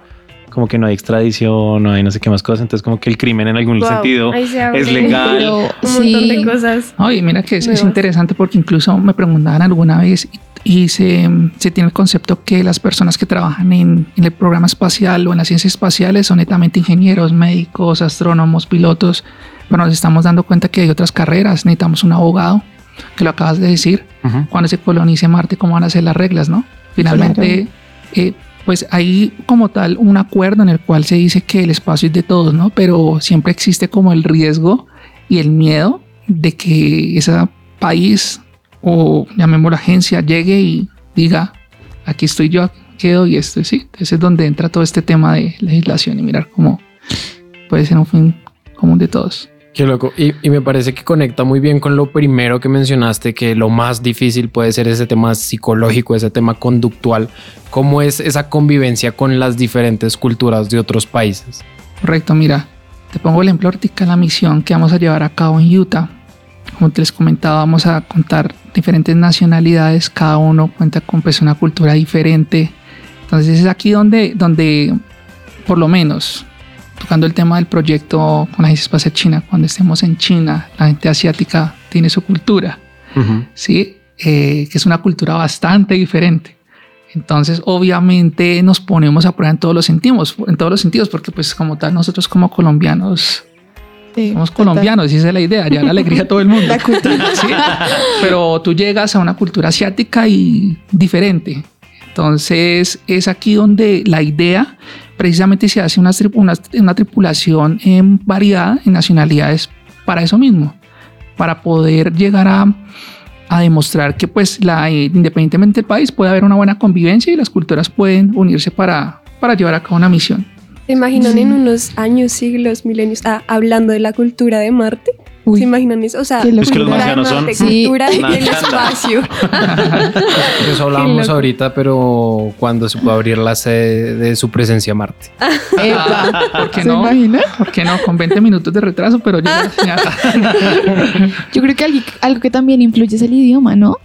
Speaker 1: como que no hay extradición, no hay no sé qué más cosas. Entonces como que el crimen en algún
Speaker 2: Wow,
Speaker 1: sentido es legal.
Speaker 2: Un montón de
Speaker 3: sí,
Speaker 2: cosas.
Speaker 6: Oye, mira que es, es interesante porque incluso me preguntaban alguna vez y, y se, se tiene el concepto que las personas que trabajan en, en el programa espacial o en las ciencias espaciales son netamente ingenieros, médicos, astrónomos, pilotos, pero nos estamos dando cuenta que hay otras carreras, necesitamos un abogado, que lo acabas de decir,
Speaker 1: Ujú.
Speaker 6: cuando se colonice Marte, cómo van a ser las reglas, ¿no? Finalmente, eh, pues hay como tal un acuerdo en el cual se dice que el espacio es de todos, ¿no? Pero siempre existe como el riesgo y el miedo de que ese país o llamémoslo agencia llegue y diga, aquí estoy yo, quedo y esto, sí. Entonces es donde entra todo este tema de legislación y mirar cómo puede ser un fin común de todos.
Speaker 4: Qué loco. Y, y me parece que conecta muy bien con lo primero que mencionaste, que lo más difícil puede ser ese tema psicológico, ese tema conductual. ¿Cómo es esa convivencia con las diferentes culturas de otros países?
Speaker 6: Correcto, mira, te pongo el ejemplo ahorita la misión que vamos a llevar a cabo en Utah. Como te les comentaba, vamos a contar diferentes nacionalidades, cada uno cuenta con pues, una cultura diferente. Entonces es aquí donde, donde, por lo menos, tocando el tema del proyecto con la Agencia Espacial China, cuando estemos en China, la gente asiática tiene su cultura,
Speaker 1: Ujú.
Speaker 6: ¿sí? Eh, que es una cultura bastante diferente. Entonces, obviamente nos ponemos a prueba en todos los sentidos, en todos los sentidos, porque pues como tal nosotros como colombianos
Speaker 3: sí,
Speaker 6: somos
Speaker 3: total.
Speaker 6: colombianos, y esa es la idea, ya la alegría a todo el mundo.
Speaker 3: La cultura.
Speaker 6: Sí, pero tú llegas a una cultura asiática y diferente. Entonces es aquí donde la idea precisamente se hace una, tri- una, una tripulación en variada en nacionalidades para eso mismo, para poder llegar a, a demostrar que pues la, independientemente del país puede haber una buena convivencia y las culturas pueden unirse para, para llevar a cabo una misión.
Speaker 2: ¿Se imaginan en unos años, siglos, milenios, ah, hablando de la cultura de Marte? ¿Se imaginan eso? O sea,
Speaker 1: Es que los marcianos son... Una
Speaker 2: del espacio.
Speaker 4: Eso hablábamos ahorita, pero cuando se puede abrir la sede de su presencia a Marte.
Speaker 3: Epa.
Speaker 6: ¿Por qué
Speaker 3: ¿Se
Speaker 6: no?
Speaker 3: imagina?
Speaker 6: ¿Por qué no? Con 20 minutos de retraso, pero ya. ya.
Speaker 3: Yo creo que algo, algo que también influye es el idioma, ¿no?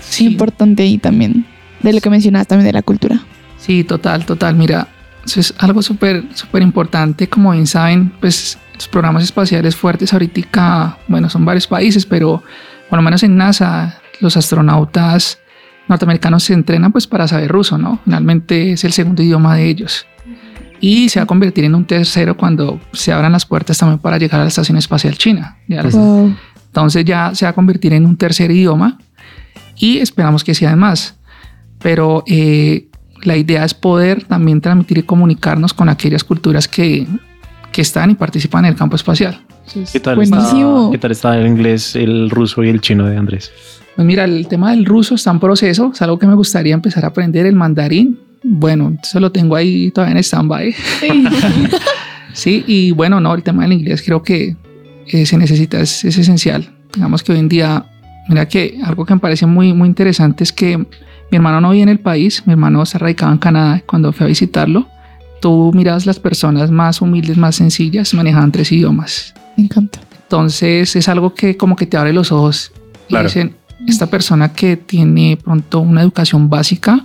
Speaker 6: Sí,
Speaker 3: Importante ahí también. De lo que mencionabas también de la cultura.
Speaker 6: sí, total, total. Mira, eso es algo súper, súper importante. Como bien saben, pues los programas espaciales fuertes ahorita, bueno, son varios países, pero por lo menos en NASA, los astronautas norteamericanos se entrenan pues para saber ruso, ¿no? Finalmente es el segundo idioma de ellos. Y se va a convertir en un tercero cuando se abran las puertas también para llegar a la Estación Espacial China. Ya las-
Speaker 3: Wow.
Speaker 6: Entonces ya se va a convertir en un tercer idioma y esperamos que sean más. Pero eh, la idea es poder también transmitir y comunicarnos con aquellas culturas que, que están y participan en el campo espacial.
Speaker 1: ¿Qué tal, está,
Speaker 3: Buenísimo.
Speaker 1: ¿Qué tal está el inglés, el ruso y el chino de Andrés?
Speaker 6: Pues mira, el tema del ruso está en proceso, es algo que me gustaría empezar a aprender, el mandarín. Bueno, eso lo tengo ahí todavía en stand-by. Sí, y bueno, no, el tema del inglés creo que eh, se necesita, es, es esencial. Digamos que hoy en día, mira que algo que me parece muy, muy interesante es que mi hermano no vive en el país, mi hermano se radicaba en Canadá cuando fui a visitarlo. Tú miras las personas más humildes, más sencillas, manejaban tres idiomas.
Speaker 3: Me encanta.
Speaker 6: Entonces es algo que como que te abre los ojos y
Speaker 1: Claro.
Speaker 6: dicen, esta persona que tiene pronto una educación básica,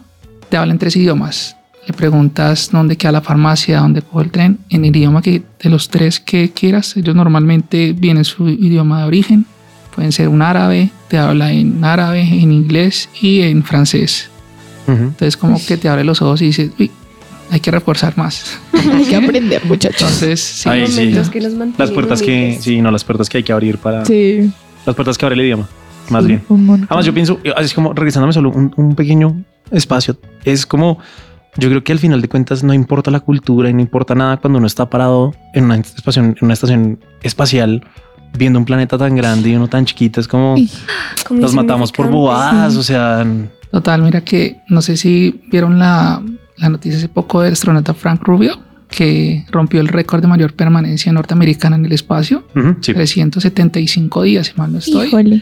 Speaker 6: te habla en tres idiomas. Le preguntas dónde queda la farmacia, dónde cojo el tren, en el idioma que de los tres que quieras. Ellos normalmente vienen su idioma de origen. Pueden ser un árabe, te habla en árabe, en inglés y en francés. Entonces como que te abre los ojos y dices, uy, hay que reforzar más.
Speaker 3: Hay que aprender, muchachos.
Speaker 6: Entonces, sí,
Speaker 1: Ay, sí.
Speaker 2: Que mantienen
Speaker 1: Las puertas que, sí, no, las puertas que hay que abrir para,
Speaker 3: Sí.
Speaker 1: las puertas que abre el idioma, más
Speaker 3: Sí,
Speaker 1: bien. Además, yo pienso, así es como regresándome solo un, un pequeño espacio, es como, yo creo que al final de cuentas no importa la cultura y no importa nada cuando uno está parado en una estación, en una estación espacial viendo un planeta tan grande y uno tan chiquito, es como nos matamos por bobadas, o sea,
Speaker 6: Total, mira que no sé si vieron la, la noticia hace poco del astronauta Frank Rubio, que rompió el récord de mayor permanencia norteamericana en el espacio,
Speaker 1: ujú, sí.
Speaker 6: 375 días, si mal no estoy.
Speaker 3: Híjole.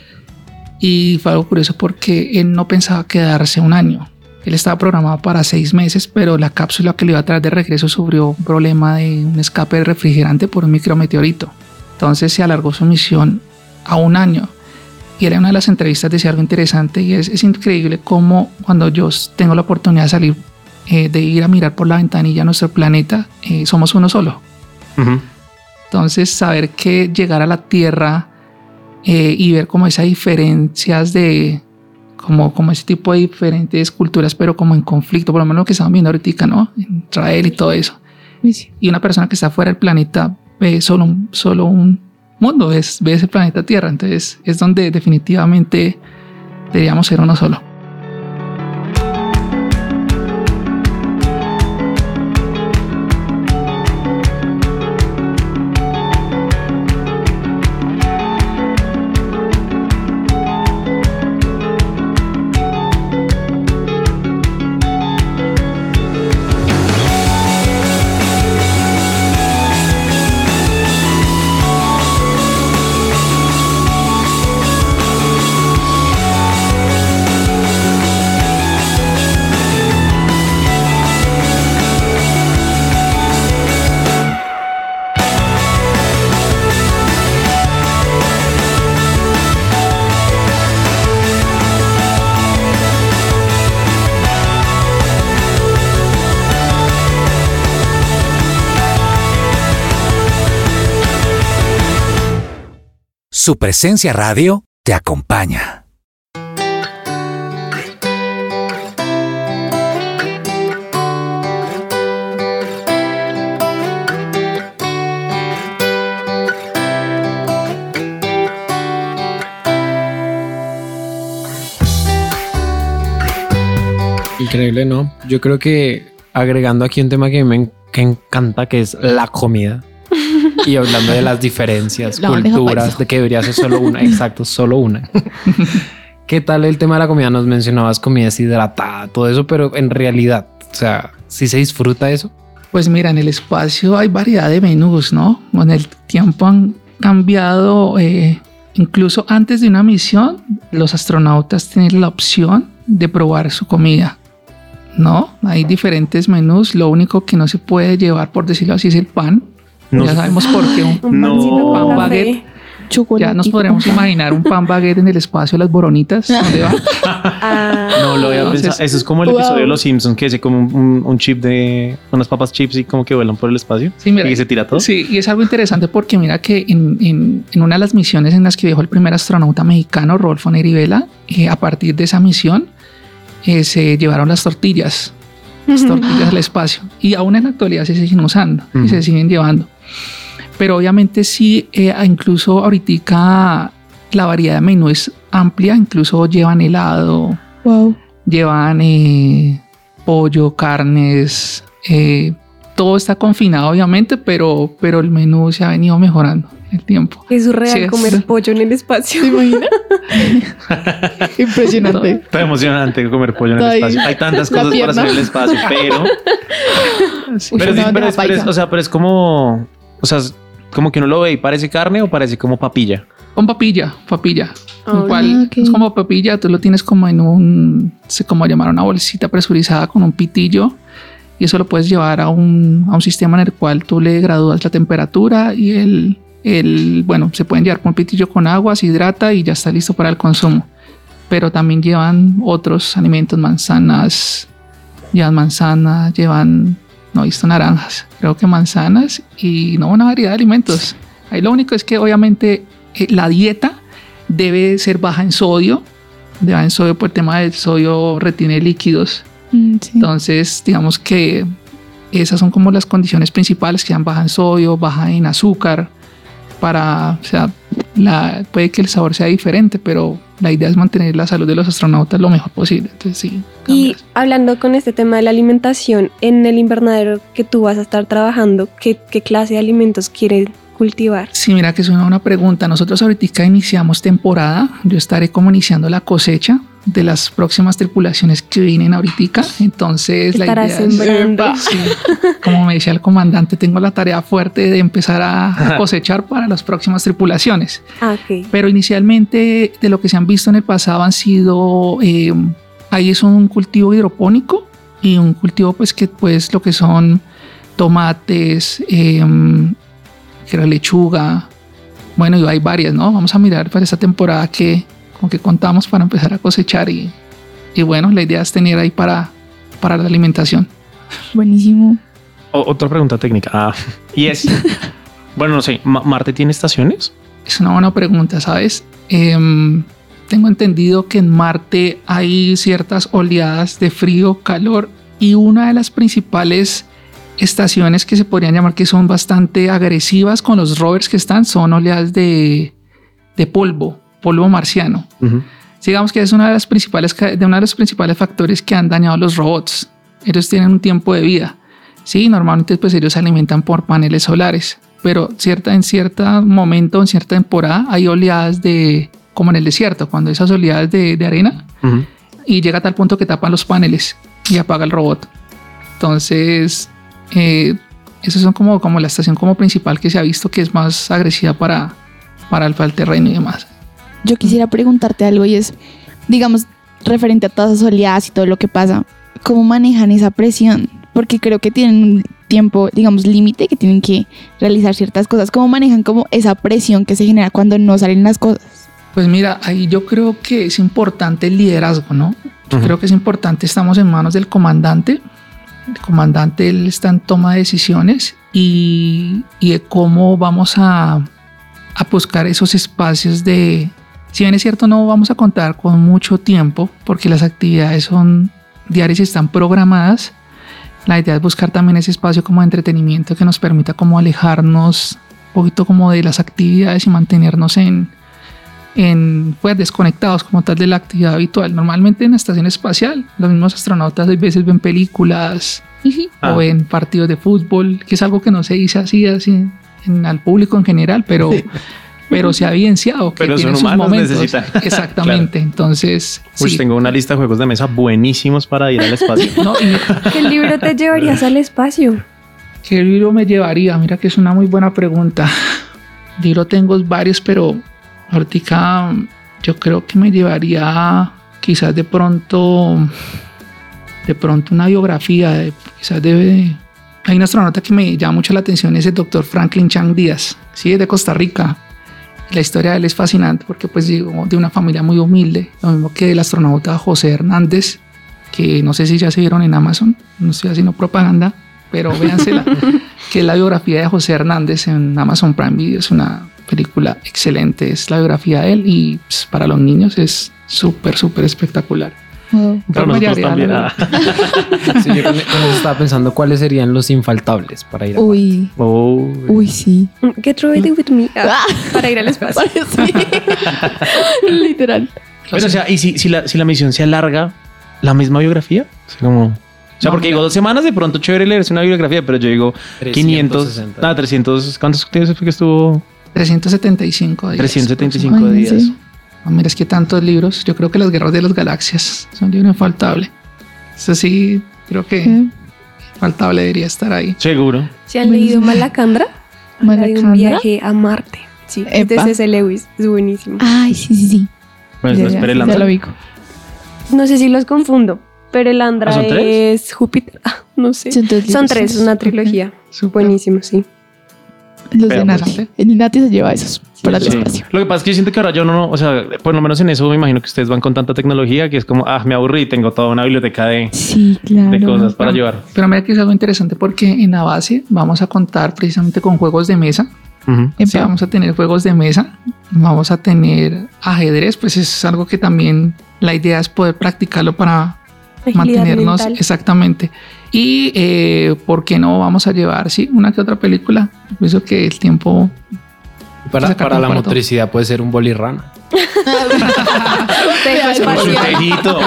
Speaker 6: Y fue algo curioso porque él no pensaba quedarse un año. Él estaba programado para seis meses, pero la cápsula que le iba a traer de regreso sufrió un problema de un escape de refrigerante por un micrometeorito. Entonces se alargó su misión a un año. Y era una de las entrevistas, decía algo interesante y es, es increíble cómo cuando yo tengo la oportunidad de salir, eh, de ir a mirar por la ventanilla a nuestro planeta, eh, somos uno solo.
Speaker 1: Ujú.
Speaker 6: Entonces, saber que llegar a la Tierra eh, y ver como esas diferencias de, como, como ese tipo de diferentes culturas, pero como en conflicto, por lo menos lo que estamos viendo ahorita, ¿no? Israel y todo eso.
Speaker 3: Sí.
Speaker 6: Y una persona que está fuera del planeta ve solo un, solo un mundo, es, ve ese planeta Tierra. Entonces, es donde definitivamente deberíamos ser uno solo.
Speaker 8: Su presencia radio te acompaña.
Speaker 4: Increíble, ¿no? Yo creo que agregando aquí un tema que me encanta, que es la comida. Y hablando de las diferencias, culturas, de que debería ser solo una, exacto, solo una. ¿Qué tal el tema de la comida? Nos mencionabas comida deshidratada, todo eso, pero en realidad, o sea, si se disfruta eso.
Speaker 6: Pues mira, en el espacio hay variedad de menús, ¿no? Con el tiempo han cambiado, eh, incluso antes de una misión, los astronautas tienen la opción de probar su comida. No, hay diferentes menús. Lo único que no se puede llevar, por decirlo así, es el pan.
Speaker 1: No
Speaker 6: ya sabemos por qué. Un,
Speaker 1: No.
Speaker 6: Pan baguette.
Speaker 3: Chocolate.
Speaker 6: ya nos podremos imaginar un pan baguette en el espacio, las boronitas. ¿dónde va?
Speaker 2: Ah,
Speaker 1: No lo había
Speaker 6: Entonces,
Speaker 1: pensado. Eso es como el
Speaker 3: wow.
Speaker 1: episodio de Los Simpsons que se come un, chip de unas papas chips y como que vuelan por el espacio
Speaker 6: Sí, mira,
Speaker 1: y se tira todo.
Speaker 6: Sí, y es algo interesante porque mira que en, en- en una de las misiones en las que viajó el primer astronauta mexicano, Rodolfo Neri Vela, eh, a partir de esa misión eh, se llevaron las tortillas, las tortillas al espacio y aún en la actualidad se siguen usando y se siguen llevando. Pero obviamente sí, eh, incluso ahorita la variedad de menú es amplia, incluso llevan helado,
Speaker 3: Wow.
Speaker 6: llevan eh, pollo, carnes, eh, todo está confinado obviamente, pero, pero el menú se ha venido mejorando en el tiempo.
Speaker 2: es surreal
Speaker 6: Sí, es-
Speaker 2: comer pollo en el espacio.
Speaker 3: ¿Se imagina? Impresionante.
Speaker 1: Está emocionante comer pollo en el espacio. Hay tantas cosas para hacer en el espacio, pero,
Speaker 6: Sí.
Speaker 1: pero, sí, pero, es,
Speaker 3: bandeja
Speaker 1: pero es-
Speaker 3: paisa.
Speaker 1: o sea, pero es como, o sea, como que uno lo ve y parece carne o parece como papilla.
Speaker 6: Con papilla, papilla.
Speaker 2: Ah,
Speaker 6: Igual
Speaker 3: ok.
Speaker 6: es como papilla, tú lo tienes como en un, sé cómo llamar, una bolsita presurizada con un pitillo y eso lo puedes llevar a un, a un sistema en el cual tú le gradúas la temperatura y el, el, bueno, se pueden llevar con un pitillo con agua, se hidrata y ya está listo para el consumo. Pero también llevan otros alimentos, manzanas, llevan manzanas, llevan, no he visto naranjas, creo que manzanas y no una variedad de alimentos. Ahí lo único es que obviamente eh, la dieta debe ser baja en sodio, baja en sodio por el tema del sodio retiene líquidos.
Speaker 3: Mm, sí.
Speaker 6: Entonces, digamos que esas son como las condiciones principales que dan baja en sodio, baja en azúcar, para, o sea, la, puede que el sabor sea diferente, pero la idea es mantener la salud de los astronautas lo mejor posible. Entonces, sí.
Speaker 2: Y
Speaker 6: cambias.
Speaker 2: hablando con este tema de la alimentación, en el invernadero que tú vas a estar trabajando, ¿qué, qué clase de alimentos quieres cultivar?
Speaker 6: Sí, mira que es una buena pregunta. Nosotros ahorita iniciamos temporada. Yo estaré como iniciando la cosecha de las próximas tripulaciones que vienen ahorita. Entonces, la idea es-
Speaker 2: sembrando.
Speaker 6: Sí, como me decía el comandante, tengo la tarea fuerte de empezar a, a cosechar para las próximas tripulaciones.
Speaker 2: Ah, ok.
Speaker 6: Pero inicialmente de lo que se han visto en el pasado han sido, eh, ahí es un cultivo hidropónico y un cultivo pues que pues lo que son tomates, eh, que era lechuga, bueno, y hay varias, ¿no? Vamos a mirar para esta temporada que con que contamos para empezar a cosechar y, y bueno, la idea es tener ahí para, para la alimentación.
Speaker 3: Buenísimo.
Speaker 1: O- otra pregunta técnica. Ah, y es, bueno, no sé, ¿Ma- ¿Marte tiene estaciones?
Speaker 6: Es una buena pregunta, ¿sabes? Em, tengo entendido que en Marte hay ciertas oleadas de frío, calor y una de las principales estaciones que se podrían llamar que son bastante agresivas con los rovers que están son oleadas de, de polvo, polvo marciano.
Speaker 1: Ujú.
Speaker 6: Digamos que es una de las principales de uno de los principales factores que han dañado los robots. Ellos tienen un tiempo de vida. Sí, normalmente pues ellos se alimentan por paneles solares, pero cierta en cierto momento, en cierta temporada, hay oleadas de como en el desierto, cuando esas oleadas de, de arena y llega a tal punto que tapan los paneles y apaga el robot. Entonces, eh, esas son como, como la estación como principal que se ha visto que es más agresiva para, para el terreno y demás.
Speaker 3: Yo quisiera preguntarte algo y es, digamos, referente a todas esas oleadas y todo lo que pasa, ¿cómo manejan esa presión? Porque creo que tienen un tiempo, digamos, límite que tienen que realizar ciertas cosas. ¿Cómo manejan como esa presión que se genera cuando no salen las cosas?
Speaker 6: Pues mira, ahí yo creo que es importante el liderazgo, ¿no? Yo creo que es importante, estamos en manos del comandante. El comandante él está en toma de decisiones y, y de cómo vamos a, a buscar esos espacios de... Si bien es cierto, no vamos a contar con mucho tiempo porque las actividades son diarias y están programadas. La idea es buscar también ese espacio como de entretenimiento que nos permita como alejarnos un poquito como de las actividades y mantenernos en, en pues desconectados como tal de la actividad habitual. Normalmente en la estación espacial, los mismos astronautas a veces ven películas
Speaker 1: Ah.
Speaker 6: o ven partidos de fútbol, que es algo que no se dice así, así en- al público en general, pero, pero se ha evidenciado que
Speaker 1: Pero
Speaker 6: tiene
Speaker 1: son
Speaker 6: sus momentos.
Speaker 1: necesitan.
Speaker 6: Exactamente. Entonces,
Speaker 1: Pues
Speaker 6: sí.
Speaker 1: tengo una lista de juegos de mesa buenísimos para ir al espacio.
Speaker 6: No, y mira,
Speaker 2: ¿Qué libro te llevarías al espacio?
Speaker 6: ¿Qué libro me llevaría? Mira que es una muy buena pregunta. Libro tengo varios, pero ahorita yo creo que me llevaría quizás de pronto, de pronto una biografía, de- quizás de... Hay un astronauta que me llama mucho la atención, es el doctor Franklin Chang Díaz, sí, es de Costa Rica. La historia de él es fascinante porque pues digo, de una familia muy humilde, lo mismo que el astronauta José Hernández, que no sé si ya se vieron en Amazon, no estoy haciendo propaganda, pero véansela, que es la biografía de José Hernández en Amazon Prime Video. Es una película excelente, es la biografía de él y pues, para los niños es súper, súper espectacular. Me
Speaker 1: nosotros también. ah.
Speaker 4: Sí, yo con, con eso estaba pensando cuáles serían los infaltables para ir a
Speaker 3: Uy,
Speaker 1: Oh,
Speaker 3: uy, sí.
Speaker 2: Get ready with me. Ah, para ir al espacio.
Speaker 3: Sí. Literal.
Speaker 1: Pero, o sea, y si, si, la, si la misión se alarga, la misma biografía. O sea, como. O sea,
Speaker 6: No,
Speaker 1: porque
Speaker 6: mira.
Speaker 1: digo dos semanas de pronto chévere leerse una biografía, pero yo digo 500,
Speaker 4: 360.
Speaker 1: ah, 300, ¿cuántos días fue que estuvo?
Speaker 6: 375 días.
Speaker 1: 375
Speaker 3: Ay,
Speaker 1: días.
Speaker 3: sí.
Speaker 6: No, mira, es que tantos libros. Yo creo que las guerras de las galaxias son un libro infaltable. Eso sí, creo que infaltable debería estar ahí.
Speaker 1: Seguro.
Speaker 2: ¿Se han leído Malacandra? Hay un
Speaker 3: Malacandra.
Speaker 2: viaje a Marte. Sí, es de
Speaker 3: Epa.
Speaker 2: C.S. Lewis. Es buenísimo.
Speaker 3: Ay, sí, sí, sí.
Speaker 1: Pues
Speaker 3: Ya,
Speaker 1: no
Speaker 3: ya, ya lo.
Speaker 2: No sé si los confundo, pero el Andra
Speaker 1: ¿Ah,
Speaker 2: es Júpiter. Ah, no sé.
Speaker 3: Son tres
Speaker 2: Son tres, una trilogía.
Speaker 6: Súper.
Speaker 2: Buenísimo, sí.
Speaker 3: Los
Speaker 1: Pero,
Speaker 3: de Nati.
Speaker 6: pues,
Speaker 3: El Nati se lleva esos para el
Speaker 1: Sí.
Speaker 3: espacio.
Speaker 1: Lo que pasa es que yo siento que ahora yo no, o sea, por lo menos en eso me imagino que ustedes van con tanta tecnología que es como, ah, me aburrí, tengo toda una biblioteca de,
Speaker 3: Sí, claro.
Speaker 1: de cosas para
Speaker 6: Pero-
Speaker 1: llevar.
Speaker 6: Pero mira que es algo interesante porque en la base vamos a contar precisamente con juegos de mesa.
Speaker 1: Ujú.
Speaker 6: Sí, vamos a tener juegos de mesa, vamos a tener ajedrez, pues es algo que también la idea es poder practicarlo para
Speaker 2: Agilidad
Speaker 6: mantenernos
Speaker 2: mental.
Speaker 6: exactamente. Y eh, por qué no vamos a llevar, sí, una que otra película. Pienso que el tiempo
Speaker 4: Para, para la
Speaker 6: todo.
Speaker 4: motricidad puede ser un bolirrana.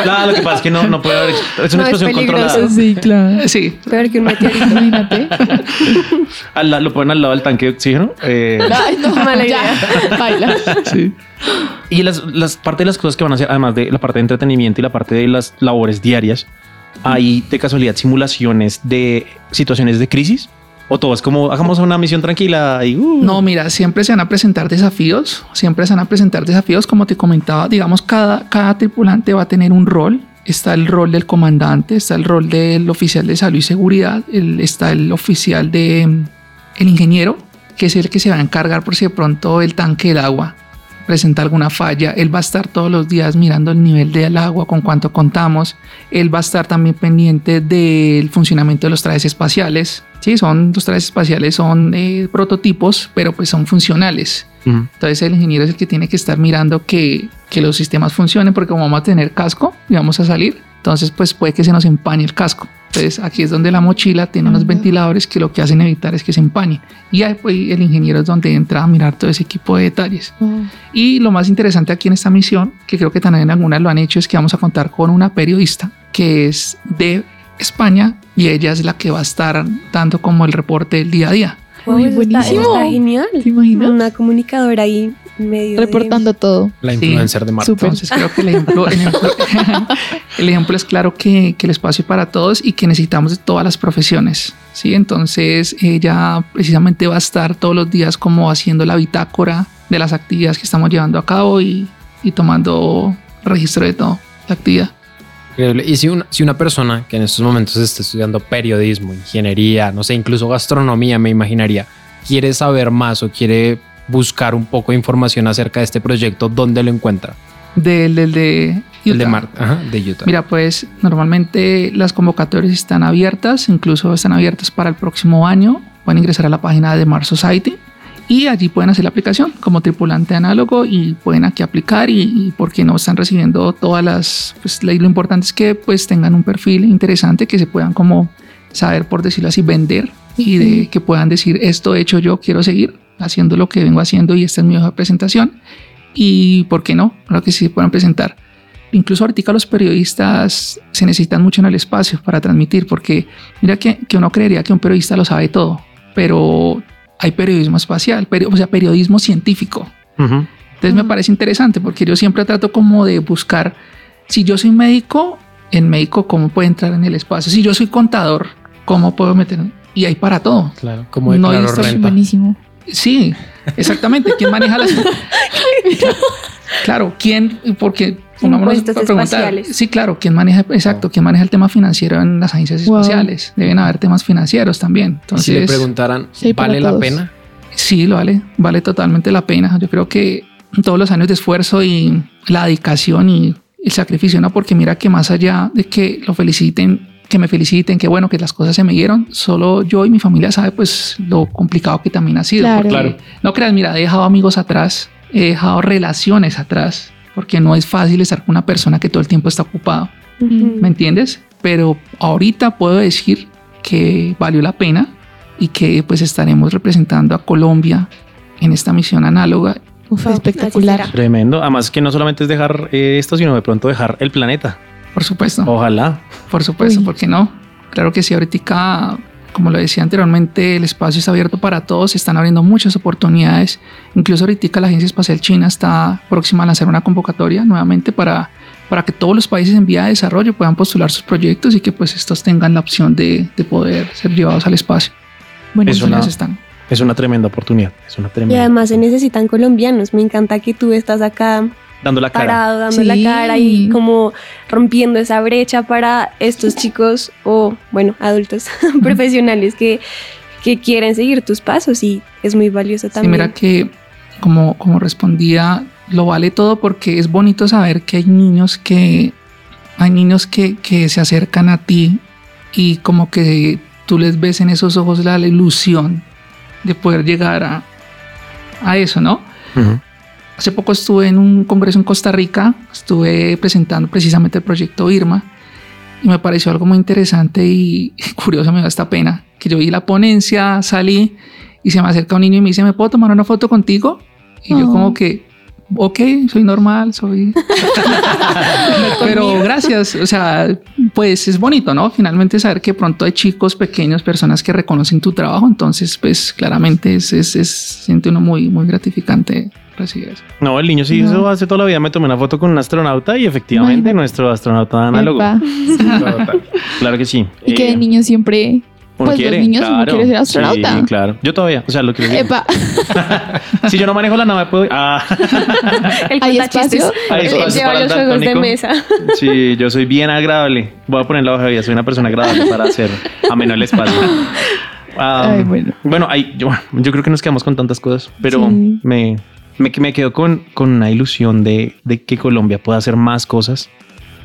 Speaker 1: Claro, lo que pasa es que no, no puede haber, es una
Speaker 2: No, es
Speaker 1: explosión
Speaker 2: peligroso.
Speaker 1: controlada.
Speaker 3: Sí, claro.
Speaker 6: Sí,
Speaker 2: Peor que un meteorito.
Speaker 3: Imagínate.
Speaker 1: La- lo ponen al lado del tanque de oxígeno. eh,
Speaker 3: Ay, no,
Speaker 2: Mala
Speaker 3: ya. Baila.
Speaker 6: sí.
Speaker 1: y las, las parte de las cosas que van a hacer, además de la parte de entretenimiento y la parte de las labores diarias, hay de casualidad simulaciones de situaciones de crisis. O todo es como hagamos una misión tranquila y uh,
Speaker 6: No, mira, siempre se van a presentar desafíos, siempre se van a presentar desafíos, como te comentaba, digamos, cada, cada tripulante va a tener un rol. Está el rol del comandante, está el rol del oficial de salud y seguridad, el- está el oficial de mm, el ingeniero, que es el que se va a encargar por si de pronto el tanque del agua presenta alguna falla. Él va a estar todos los días mirando el nivel del agua, con cuánto contamos. Él va a estar también pendiente del funcionamiento de los trajes espaciales. Sí, son los trajes espaciales son eh, prototipos, pero pues son funcionales.
Speaker 1: Ujú.
Speaker 6: Entonces el ingeniero es el que tiene que estar mirando que, que los sistemas funcionen, porque como vamos a tener casco y vamos a salir, entonces pues puede que se nos empañe el casco. Entonces aquí es donde la mochila tiene unos ventiladores que lo que hacen evitar es que se empañen. Y ahí pues, el ingeniero es donde entra a mirar todo ese equipo de detalles. Y lo más interesante aquí en esta misión, que creo que también algunas lo han hecho, es que vamos a contar con una periodista que es de España y ella es la que va a estar dando como el reporte del día a día.
Speaker 3: Uy,
Speaker 2: eso está-
Speaker 3: buenísimo.
Speaker 2: Está, genial.
Speaker 3: ¿Te imaginas?
Speaker 2: Una comunicadora ahí medio de-
Speaker 3: Reportando todo.
Speaker 4: La
Speaker 6: Sí,
Speaker 4: influencer de Marte.
Speaker 3: súper.
Speaker 6: Entonces creo que el ejemplo, el ejemplo, el ejemplo es claro que, que el espacio es para todos y que necesitamos de todas las profesiones. Sí, entonces ella precisamente va a estar todos los días como haciendo la bitácora de las actividades que estamos llevando a cabo y, y tomando registro de todo la actividad.
Speaker 4: Increíble. Y si una, si una persona que en estos momentos está estudiando periodismo, ingeniería, no sé, incluso gastronomía, me imaginaría, quiere saber más o quiere buscar un poco de información acerca de este proyecto, ¿dónde lo encuentra?
Speaker 6: Del, del de
Speaker 4: El de
Speaker 6: Utah.
Speaker 4: Marte, ajá, de Utah.
Speaker 6: Mira, pues normalmente las convocatorias están abiertas, incluso están abiertas para el próximo año. Pueden ingresar a la página de Mars Society y allí pueden hacer la aplicación como tripulante análogo y pueden aquí aplicar y, y porque no están recibiendo todas las, pues lo lo importante es que pues tengan un perfil interesante que se puedan como saber, por decirlo así, vender y de que puedan decir esto he hecho yo, quiero seguir haciendo lo que vengo haciendo y esta es mi hoja de presentación y por qué no, creo que sí se puedan presentar. Incluso ahorita los periodistas se necesitan mucho en el espacio para transmitir, porque mira que, que uno creería que un periodista lo sabe todo, pero hay periodismo espacial, peri- o sea, periodismo científico.
Speaker 1: Ujú.
Speaker 6: Entonces me parece interesante porque yo siempre trato como de buscar, si yo soy médico, el médico cómo puede entrar en el espacio. Si yo soy contador, cómo puedo meter... Y hay para todo.
Speaker 4: Claro, como
Speaker 6: No,
Speaker 4: declaro
Speaker 6: esto es
Speaker 4: renta.
Speaker 3: Buenísimo.
Speaker 6: Sí, exactamente. ¿Quién maneja las... claro, ¿quién? Porque pongámonos a preguntar.
Speaker 2: espaciales.
Speaker 6: Sí, claro, ¿quién maneja? Exacto, ¿quién maneja el tema financiero en las agencias
Speaker 3: Wow.
Speaker 6: espaciales? Deben haber temas financieros también.
Speaker 4: Y si le
Speaker 6: Entonces,
Speaker 4: preguntaran,
Speaker 3: Sí,
Speaker 4: ¿vale la
Speaker 3: todos.
Speaker 4: pena?
Speaker 6: Sí, lo vale, vale totalmente la pena. Yo creo que todos los años de esfuerzo y la dedicación y el sacrificio, ¿no? Porque mira que más allá de que lo feliciten, que me feliciten, que bueno, que las cosas se me dieron, solo yo y mi familia sabe pues lo complicado que también ha sido.
Speaker 3: Claro.
Speaker 6: porque. No creas, mira, he dejado amigos atrás, he dejado relaciones atrás, porque no es fácil estar con una persona que todo el tiempo está ocupado.
Speaker 2: Ujú.
Speaker 6: ¿me entiendes? Pero ahorita puedo decir que valió la pena y que pues estaremos representando a Colombia en esta misión análoga.
Speaker 3: Uf, espectacular.
Speaker 1: Tremendo. Además que no solamente es dejar eh, esto, sino de pronto dejar el planeta.
Speaker 6: Por supuesto,
Speaker 1: Ojalá.
Speaker 6: por supuesto,
Speaker 3: Uy.
Speaker 6: ¿por qué no? Claro que sí, ahorita, como lo decía anteriormente, el espacio está abierto para todos, se están abriendo muchas oportunidades. Incluso ahorita la Agencia Espacial China está próxima a lanzar una convocatoria nuevamente para, para que todos los países en vía de desarrollo puedan postular sus proyectos y que pues estos tengan la opción de, de poder ser llevados al espacio.
Speaker 3: Bueno,
Speaker 1: Es una-
Speaker 6: están.
Speaker 1: Es una tremenda oportunidad. Es una
Speaker 2: Y
Speaker 1: tremenda.
Speaker 2: además se necesitan colombianos. Me encanta que tú estás acá
Speaker 1: Dando la cara.
Speaker 2: parado, dando
Speaker 3: Sí.
Speaker 2: la cara y como rompiendo esa brecha para estos chicos o, bueno, adultos profesionales que, que quieren seguir tus pasos y es muy valioso
Speaker 6: Sí,
Speaker 2: también.
Speaker 6: mira que como, como respondía, lo vale todo porque es bonito saber que hay niños que hay niños que, que se acercan a ti y como que tú les ves en esos ojos la ilusión de poder llegar a, a eso, ¿no? Hace poco estuve en un congreso en Costa Rica, estuve presentando precisamente el proyecto Irma y me pareció algo muy interesante y curioso, me da esta pena, que yo vi la ponencia, salí y se me acerca un niño y me dice, ¿me puedo tomar una foto contigo? Y yo como que, ok, soy normal, soy... Pero gracias, o sea, pues es bonito, ¿no? Finalmente saber que pronto hay chicos pequeños, personas que reconocen tu trabajo, entonces pues claramente es, es, es siente uno muy, muy gratificante recibir eso.
Speaker 1: No, el niño sí
Speaker 3: No.
Speaker 1: hizo hace toda la vida. Me tomé una foto con un astronauta y efectivamente nuestro astronauta análogo. Claro que sí.
Speaker 3: Y que
Speaker 1: Eh,
Speaker 3: de niño siempre.
Speaker 1: Uno
Speaker 3: pues, los
Speaker 1: quiere,
Speaker 3: niños, uno
Speaker 1: claro.
Speaker 3: quiere ser astronauta.
Speaker 1: Sí, claro. Yo todavía, o sea, lo que
Speaker 3: Epa.
Speaker 1: Si yo no manejo la nave, puedo. Ah,
Speaker 2: El
Speaker 3: ¿Hay espacio?
Speaker 1: Hay
Speaker 2: eh,
Speaker 1: espacio
Speaker 2: lleva los juegos de mesa.
Speaker 1: sí, yo soy bien agradable. Voy a poner la hoja de vida. Soy una persona agradable para hacer ameno el espacio. Ah,
Speaker 3: Ay, bueno.
Speaker 1: Bueno, hay- yo, yo creo que nos quedamos con tantas cosas, pero
Speaker 3: Sí.
Speaker 1: me, me, me quedo con, con una ilusión de, de que Colombia pueda hacer más cosas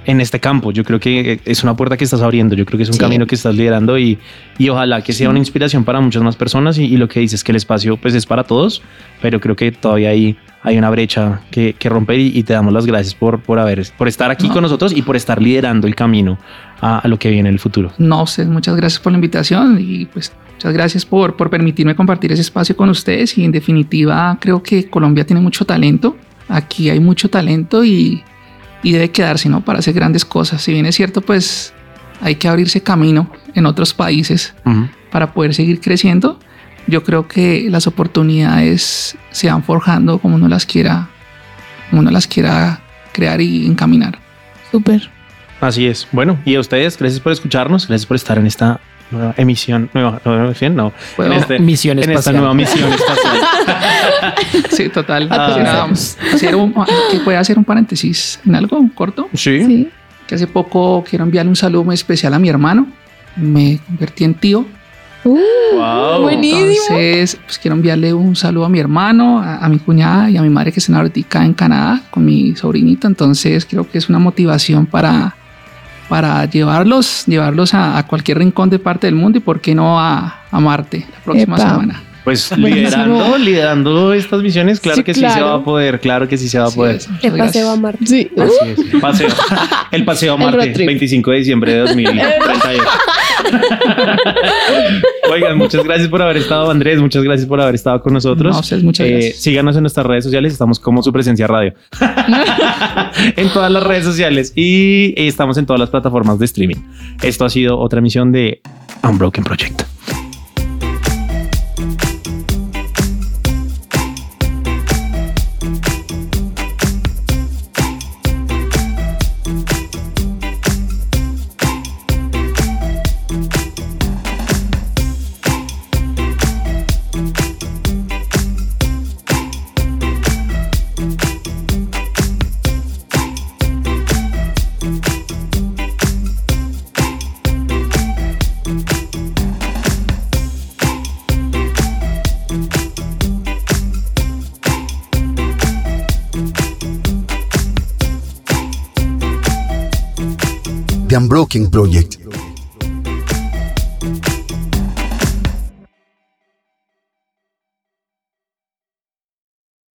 Speaker 1: en este campo. Yo creo que es una puerta que estás abriendo, yo creo que es un
Speaker 3: Sí.
Speaker 1: camino que estás liderando y, y ojalá que sea una inspiración para muchas más personas y, y lo que dices que el espacio pues es para todos, pero creo que todavía hay, hay una brecha que, que romper y, y te damos las gracias por, por, haber, por estar aquí
Speaker 6: No.
Speaker 1: con nosotros y por estar liderando el camino a, a lo que viene en el futuro.
Speaker 6: No, ustedes, muchas gracias por la invitación y pues muchas gracias por, por permitirme compartir ese espacio con ustedes y en definitiva creo que Colombia tiene mucho talento, aquí hay mucho talento y, y debe quedarse, ¿no? Para hacer grandes cosas. Si bien es cierto, pues hay que abrirse camino en otros países para poder seguir creciendo. Yo creo que las oportunidades se van forjando como uno las quiera, como uno las quiera crear y encaminar.
Speaker 3: Súper.
Speaker 1: Así es. Bueno, y a ustedes, gracias por escucharnos, gracias por estar en esta nueva emisión, nueva, nueva emisión, no, en, este-
Speaker 4: Misión
Speaker 1: en esta
Speaker 4: espacial.
Speaker 1: nueva misión espacial.
Speaker 6: Sí, total.
Speaker 1: Ah.
Speaker 6: Hacer un- que puede hacer un paréntesis en algo corto.
Speaker 1: Sí.
Speaker 3: Sí.
Speaker 6: Que hace poco quiero enviarle un saludo muy especial a mi hermano. Me convertí en tío.
Speaker 3: Uh,
Speaker 1: Wow.
Speaker 3: buenísimo.
Speaker 6: Entonces, pues quiero enviarle un saludo a mi hermano, a, a mi cuñada y a mi madre que están ahorita en Canadá con mi sobrinita. Entonces, creo que es una motivación para, para llevarlos, llevarlos a, a cualquier rincón de parte del mundo y por qué no a, a Marte la próxima
Speaker 3: Epa.
Speaker 6: semana.
Speaker 1: Pues liderando, liderando estas misiones, claro
Speaker 3: Sí,
Speaker 1: que sí se va a poder, claro que sí se va a
Speaker 6: Sí,
Speaker 1: poder.
Speaker 6: muchas
Speaker 2: El paseo a. Marte.
Speaker 3: Sí.
Speaker 1: Así es. Paseo. El paseo a Marte,
Speaker 3: road trip.
Speaker 1: 25 de diciembre de 2038. Oigan, muchas gracias por haber estado, Andrés. Muchas gracias por haber estado con nosotros.
Speaker 6: No, a ustedes muchas
Speaker 1: Eh,
Speaker 6: gracias.
Speaker 1: síganos en nuestras redes sociales. Estamos como su presencia radio en todas las redes sociales y estamos en todas las plataformas de streaming. Esto ha sido otra emisión de Unbroken Project.
Speaker 5: The Unbroken Project.